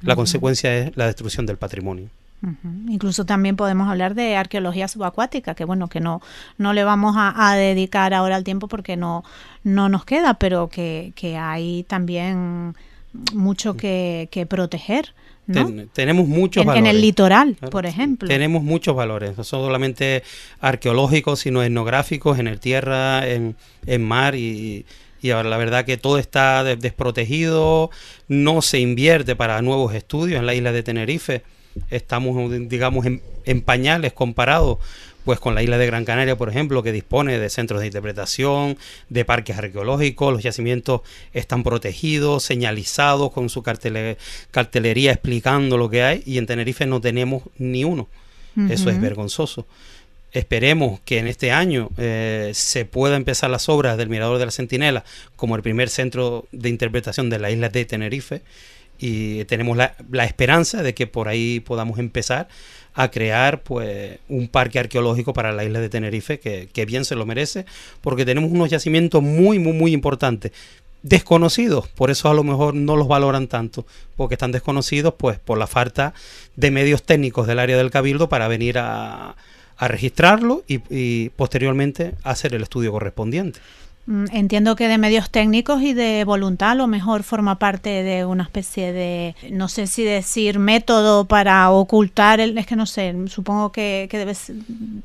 La consecuencia es la destrucción del patrimonio.
Incluso también podemos hablar de arqueología subacuática, que bueno, que no, no le vamos a, dedicar ahora el tiempo porque no, no nos queda, pero que, que hay también mucho que, que proteger.
tenemos muchos
en,
valores.
En el litoral, por ejemplo.
Tenemos muchos valores, no solamente arqueológicos, sino etnográficos, en el tierra, en, en mar y, y ahora la verdad que todo está desprotegido, no se invierte para nuevos estudios en la isla de Tenerife estamos, digamos, en, pañales comparados pues con la isla de Gran Canaria, por ejemplo, que dispone de centros de interpretación, de parques arqueológicos, los yacimientos están protegidos, señalizados con su cartelería explicando lo que hay, y en Tenerife no tenemos ni uno. Eso es vergonzoso. Esperemos que en este año eh, se pueda empezar las obras del Mirador de la Centinela como el primer centro de interpretación de la isla de Tenerife y tenemos la, esperanza de que por ahí podamos empezar a crear pues un parque arqueológico para la isla de Tenerife que, bien se lo merece porque tenemos unos yacimientos muy muy muy importantes. Desconocidos por eso a lo mejor no los valoran tanto porque están desconocidos pues por la falta de medios técnicos del área del cabildo para venir a, registrarlo y, y posteriormente hacer el estudio correspondiente
entiendo que de medios técnicos y de voluntad a lo mejor forma parte de una especie de, no sé si decir método para ocultar, el, es que no sé, supongo que, que debes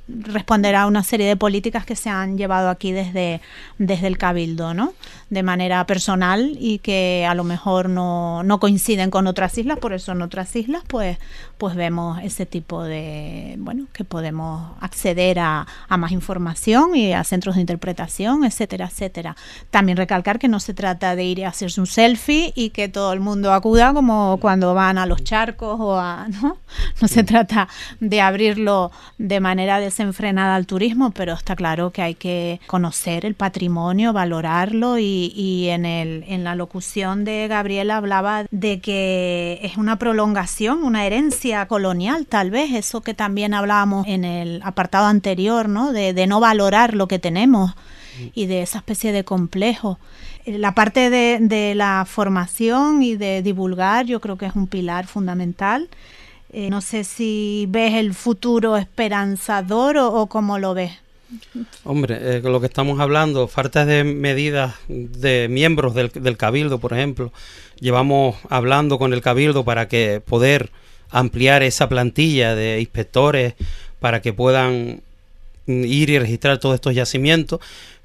responder a una serie de políticas que se han llevado aquí desde, desde el Cabildo, ¿no? De manera personal y que a lo mejor no, no coinciden con otras islas, por eso en otras islas pues, pues vemos ese tipo de, bueno, que podemos acceder a, a más información y a centros de interpretación, etcétera etcétera. También recalcar que no se trata de ir a hacerse un selfie y que todo el mundo acuda como cuando van a los charcos o a, ¿no? No se trata de abrirlo de manera desenfrenada al turismo, pero está claro que hay que conocer el patrimonio, valorarlo y, y en, el, en la locución de Gabriela hablaba de que es una prolongación, una herencia colonial, tal vez, eso que también hablábamos en el apartado anterior, ¿no? De, de no valorar lo que tenemos y de esa especie de complejo. Eh, la parte de, la formación y de divulgar yo creo que es un pilar fundamental. Eh, no sé si ves el futuro esperanzador o, cómo lo ves.
Hombre, eh, lo que estamos hablando, falta de medidas de miembros del, del, Cabildo, por ejemplo. Llevamos hablando con el Cabildo para que poder ampliar esa plantilla de inspectores para que puedan ir y registrar todos estos yacimientos,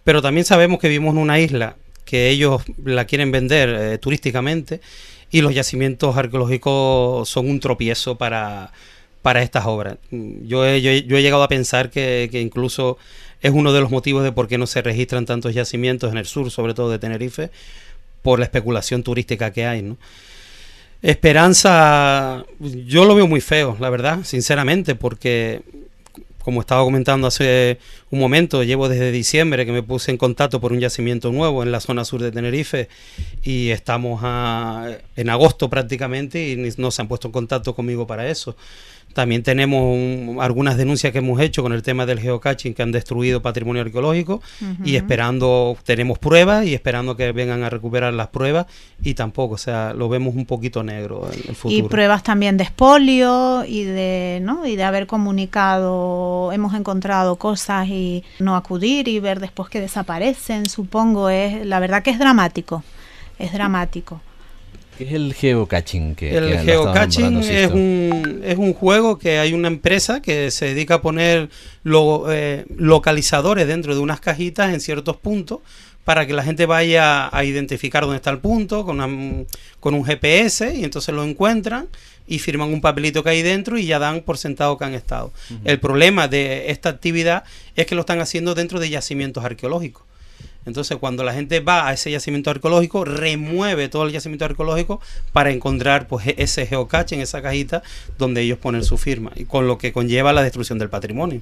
pero también sabemos que vivimos en una isla que ellos la quieren vender eh, turísticamente y los yacimientos arqueológicos son un tropiezo para, para estas obras. Yo he, yo, he, llegado a pensar que, incluso es uno de los motivos de por qué no se registran tantos yacimientos en el sur, sobre todo de Tenerife, por la especulación turística que hay. Esperanza, yo lo veo muy feo, la verdad, sinceramente, porque como estaba comentando hace un momento, llevo desde diciembre que me puse en contacto por un yacimiento nuevo en la zona sur de Tenerife y estamos en agosto prácticamente y no se han puesto en contacto conmigo para eso. También tenemos algunas denuncias que hemos hecho con el tema del geocaching que han destruido patrimonio arqueológico y esperando, tenemos pruebas y esperando que vengan a recuperar las pruebas y tampoco, o sea, lo vemos un poquito negro en el futuro.
Y pruebas también de espolio y de, ¿no? y de haber comunicado, hemos encontrado cosas y no acudir y ver después que desaparecen, supongo, es la verdad que es dramático, es dramático.
¿Qué es el geocaching? Que,
el geocaching es un, es un juego que hay una empresa que se dedica a poner eh, localizadores dentro de unas cajitas en ciertos puntos para que la gente vaya a identificar dónde está el punto con, con un GPS y entonces lo encuentran y firman un papelito que hay dentro y ya dan por sentado que han estado. El problema de esta actividad es que lo están haciendo dentro de yacimientos arqueológicos. Entonces, cuando la gente va a ese yacimiento arqueológico, remueve todo el yacimiento arqueológico para encontrar pues, e-, ese geocache en esa cajita donde ellos ponen su firma, y con lo que conlleva la destrucción del patrimonio.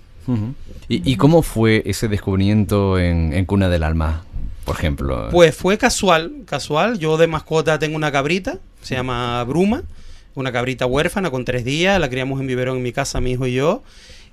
¿Y, cómo fue ese descubrimiento en, Cuna del Alma? por ejemplo?
Pues fue casual, casual. Yo de mascota tengo una cabrita, se llama Bruma, una cabrita huérfana con tres días, la criamos en biberón en mi casa, mi hijo y yo.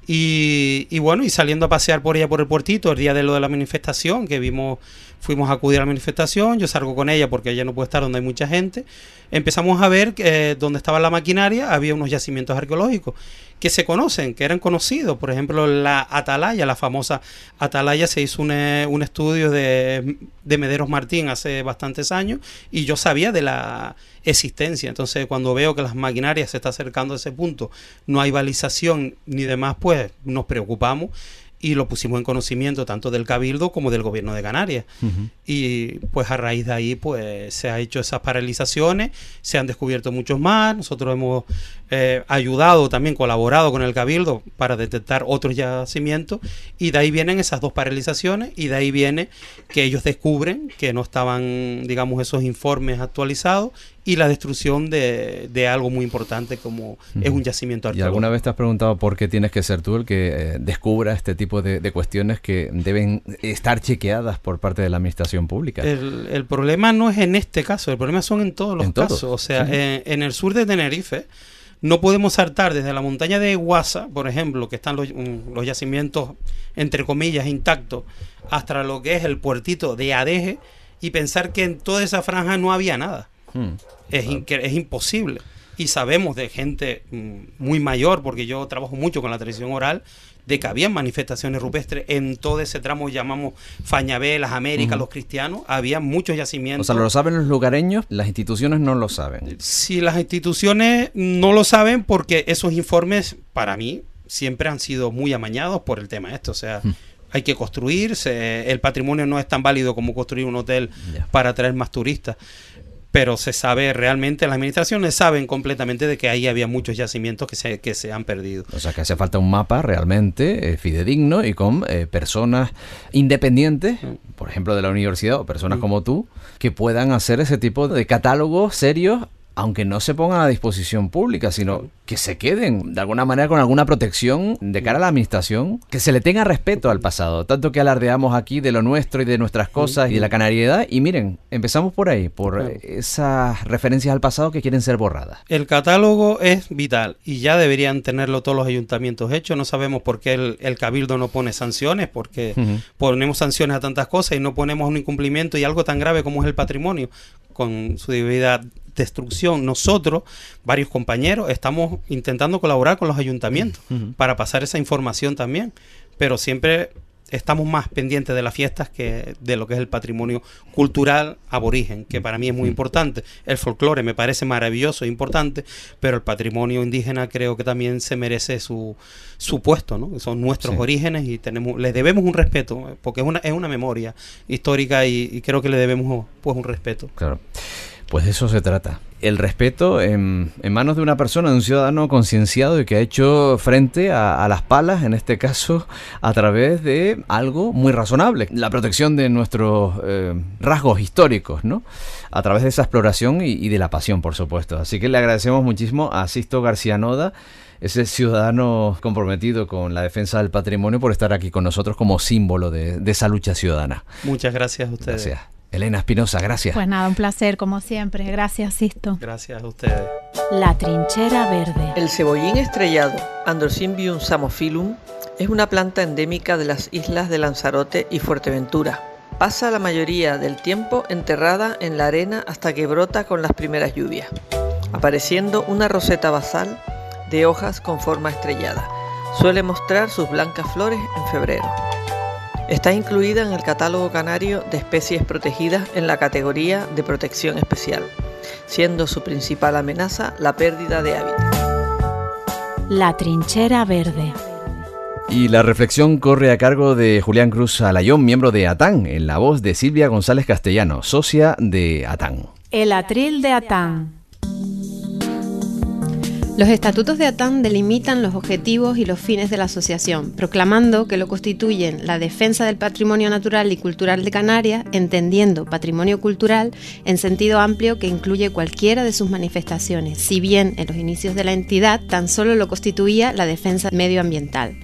Y, y, bueno, y saliendo a pasear por ella por el puertito el día de lo de la manifestación, que vimos, fuimos a acudir a la manifestación, yo salgo con ella porque ella no puede estar donde hay mucha gente, empezamos a ver que eh, donde estaba la maquinaria había unos yacimientos arqueológicos que se conocen, que eran conocidos. Por ejemplo, la Atalaya, la famosa Atalaya, se hizo un, eh, un estudio de, de, Mederos Martín hace bastantes años y yo sabía de la existencia. Entonces, cuando veo que las maquinarias se está acercando a ese punto, no hay balización ni demás, pues nos preocupamos y lo pusimos en conocimiento tanto del Cabildo como del gobierno de Canarias. Uh -huh. Y pues a raíz de ahí pues se ha hecho esas paralizaciones, se han descubierto muchos más, nosotros hemos eh, ayudado también, colaborado con el Cabildo para detectar otros yacimientos y de ahí vienen esas dos paralizaciones y de ahí viene que ellos descubren que no estaban, digamos, esos informes actualizados y la destrucción de, de algo muy importante como uh -huh. es un yacimiento
arqueológico. ¿Y alguna vez te has preguntado por qué tienes que ser tú el que eh, descubra este tipo de, de, cuestiones que deben estar chequeadas por parte de la administración pública?
El, el problema no es en este caso, el problema son en todos los
¿En
casos.
todos?
O sea,
Sí.
en, en el sur de Tenerife no podemos saltar desde la montaña de Guasa, por ejemplo, que están los, mm, los yacimientos, entre comillas, intactos, hasta lo que es el puertito de Adeje y pensar que en toda esa franja no había nada.
Hmm.
Es, in- que es imposible. Y sabemos de gente mm, muy mayor, porque yo trabajo mucho con la tradición oral, de que había manifestaciones rupestres en todo ese tramo llamamos Fañabé, las Américas, los cristianos, había muchos
O
yacimientos.
sea, lo saben los lugareños, las instituciones no lo saben.
Si las instituciones no lo saben, porque esos informes, para mí, siempre han sido muy amañados por el tema este. O sea,
Hmm.
hay que construir, se- el patrimonio no es tan válido como construir un hotel para atraer más turistas. Pero se sabe realmente, las administraciones saben completamente de que ahí había muchos yacimientos que se, que se han perdido.
O sea que hace falta un mapa realmente eh, fidedigno y con eh, personas independientes, por ejemplo de la universidad o personas
Mm.
como tú, que puedan hacer ese tipo de catálogos serios, aunque no se pongan a disposición pública, sino que se queden de alguna manera con alguna protección de cara a la administración, que se le tenga respeto al pasado, tanto que alardeamos aquí de lo nuestro y de nuestras cosas y de la canariedad, y miren, empezamos por ahí, por esas referencias al pasado que quieren ser borradas.
El catálogo es vital y ya deberían tenerlo todos los ayuntamientos hechos. No sabemos por qué el, el cabildo no pone sanciones, porque ponemos sanciones a tantas cosas y no ponemos un incumplimiento y algo tan grave como es el patrimonio con su debida destrucción. Nosotros, varios compañeros, estamos intentando colaborar con los ayuntamientos para pasar esa información también, pero siempre estamos más pendientes de las fiestas que de lo que es el patrimonio cultural aborigen, que para mí es muy importante. El folclore me parece maravilloso e importante, pero el patrimonio indígena creo que también se merece su, su puesto, ¿no? Son nuestros
Sí.
orígenes y tenemos les debemos un respeto, porque es una, es una memoria histórica y, y creo que le debemos pues un respeto.
Claro. Pues de eso se trata. El respeto en, en manos de una persona, de un ciudadano concienciado y que ha hecho frente a, a las palas, en este caso, a través de algo muy razonable. La protección de nuestros eh, rasgos históricos, ¿no? A través de esa exploración y, y de la pasión, por supuesto. Así que le agradecemos muchísimo a Sisto García Noda, ese ciudadano comprometido con la defensa del patrimonio, por estar aquí con nosotros como símbolo de, de esa lucha ciudadana.
Muchas gracias a ustedes.
Gracias. Elena Espinosa, gracias.
Pues nada, un placer como siempre. Gracias, Sisto.
Gracias a ustedes.
La trinchera verde.
El cebollín estrellado, Androsymbium samophyllum, es una planta endémica de las islas de Lanzarote y Fuerteventura. Pasa la mayoría del tiempo enterrada en la arena hasta que brota con las primeras lluvias, apareciendo una roseta basal de hojas con forma estrellada. Suele mostrar sus blancas flores en febrero. Está incluida en el catálogo canario de especies protegidas en la categoría de protección especial, siendo su principal amenaza la pérdida de hábitat.
La trinchera verde.
Y la reflexión corre a cargo de Julián Cruz Alayón, miembro de ATAN, en la voz de Silvia González Castellano, socia de ATAN.
El atril de Atán.
Los estatutos de ATAN delimitan los objetivos y los fines de la asociación, proclamando que lo constituyen la defensa del patrimonio natural y cultural de Canarias, entendiendo patrimonio cultural en sentido amplio que incluye cualquiera de sus manifestaciones, si bien en los inicios de la entidad tan solo lo constituía la defensa medioambiental.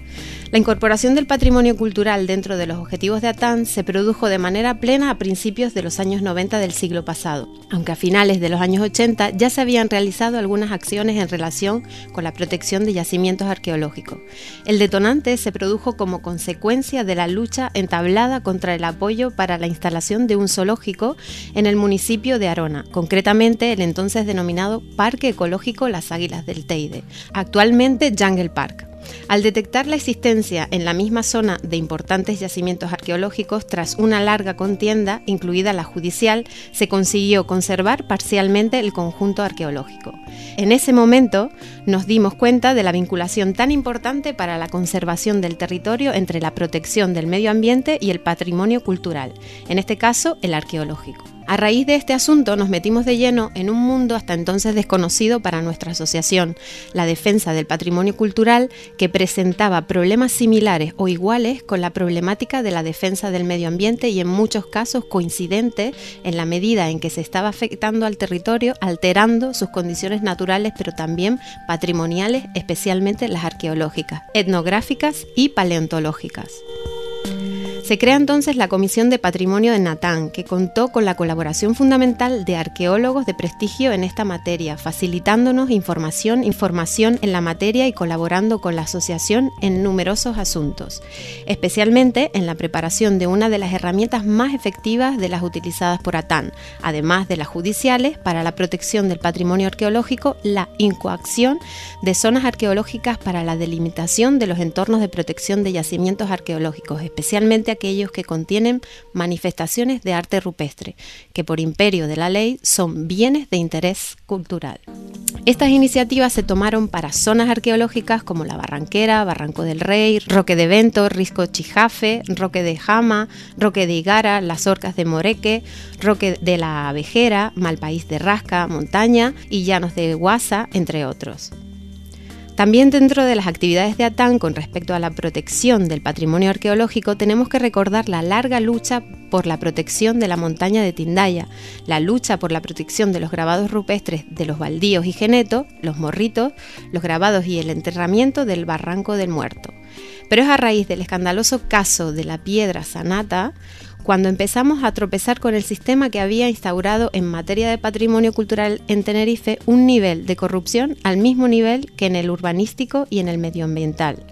La incorporación del patrimonio cultural dentro de los objetivos de ATAN se produjo de manera plena a principios de los años 90 del siglo pasado, aunque a finales de los años 80 ya se habían realizado algunas acciones en relación con la protección de yacimientos arqueológicos. El detonante se produjo como consecuencia de la lucha entablada contra el apoyo para la instalación de un zoológico en el municipio de Arona, concretamente el entonces denominado Parque Ecológico Las Águilas del Teide, actualmente Jungle Park. Al detectar la existencia en la misma zona de importantes yacimientos arqueológicos, tras una larga contienda, incluida la judicial, se consiguió conservar parcialmente el conjunto arqueológico. En ese momento nos dimos cuenta de la vinculación tan importante para la conservación del territorio entre la protección del medio ambiente y el patrimonio cultural, en este caso el arqueológico. A raíz de este asunto nos metimos de lleno en un mundo hasta entonces desconocido para nuestra asociación, la defensa del patrimonio cultural, que presentaba problemas similares o iguales con la problemática de la defensa del medio ambiente y en muchos casos coincidente en la medida en que se estaba afectando al territorio, alterando sus condiciones naturales, pero también patrimoniales, especialmente las arqueológicas, etnográficas y paleontológicas. Se crea entonces la Comisión de Patrimonio de Natán, que contó con la colaboración fundamental de arqueólogos de prestigio en esta materia, facilitándonos información, información en la materia y colaborando con la asociación en numerosos asuntos, especialmente en la preparación de una de las herramientas más efectivas de las utilizadas por ATAN, además de las judiciales para la protección del patrimonio arqueológico, la incoacción de zonas arqueológicas para la delimitación de los entornos de protección de yacimientos arqueológicos, especialmente aquellos que contienen manifestaciones de arte rupestre, que por imperio de la ley son bienes de interés cultural. Estas iniciativas se tomaron para zonas arqueológicas como la Barranquera, Barranco del Rey, Roque de Vento, Risco Chijafe, Roque de Jama, Roque de Igara, Las Orcas de Moreque, Roque de la Abejera, Malpaís de Rasca, Montaña y Llanos de Guasa, entre otros. También dentro de las actividades de ATAN con respecto a la protección del patrimonio arqueológico tenemos que recordar la larga lucha por la protección de la montaña de Tindaya, la lucha por la protección de los grabados rupestres de los baldíos y genetos, los morritos, los grabados y el enterramiento del barranco del muerto. Pero es a raíz del escandaloso caso de la piedra sanata cuando empezamos a tropezar con el sistema que había instaurado en materia de patrimonio cultural en Tenerife un nivel de corrupción al mismo nivel que en el urbanístico y en el medioambiental.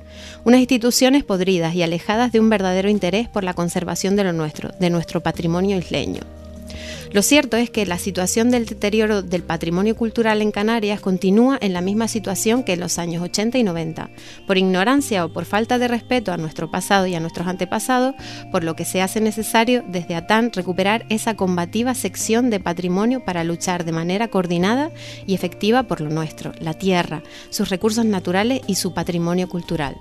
Unas instituciones podridas y alejadas de un verdadero interés por la conservación de lo nuestro, de nuestro patrimonio isleño. Lo cierto es que la situación del deterioro del patrimonio cultural en Canarias continúa en la misma situación que en los años 80 y 90, por ignorancia o por falta de respeto a nuestro pasado y a nuestros antepasados, por lo que se hace necesario desde ATAN recuperar esa combativa sección de patrimonio para luchar de manera coordinada y efectiva por lo nuestro, la tierra, sus recursos naturales y su patrimonio cultural.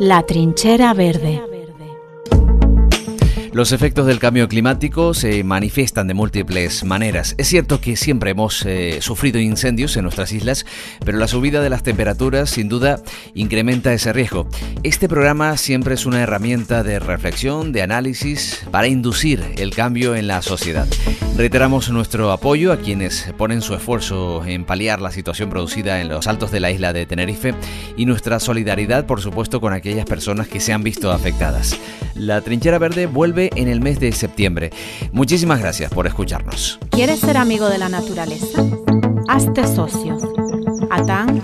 La trinchera verde.
Los efectos del cambio climático se manifiestan de múltiples maneras. Es cierto que siempre hemos eh, sufrido incendios en nuestras islas, pero la subida de las temperaturas sin duda incrementa ese riesgo. Este programa siempre es una herramienta de reflexión, de análisis, para inducir el cambio en la sociedad. Reiteramos nuestro apoyo a quienes ponen su esfuerzo en paliar la situación producida en los altos de la isla de Tenerife y nuestra solidaridad, por supuesto, con aquellas personas que se han visto afectadas. La Trinchera Verde vuelve en el mes de septiembre. Muchísimas gracias por escucharnos.
¿Quieres ser amigo de la naturaleza? Hazte socio. atan.atan.org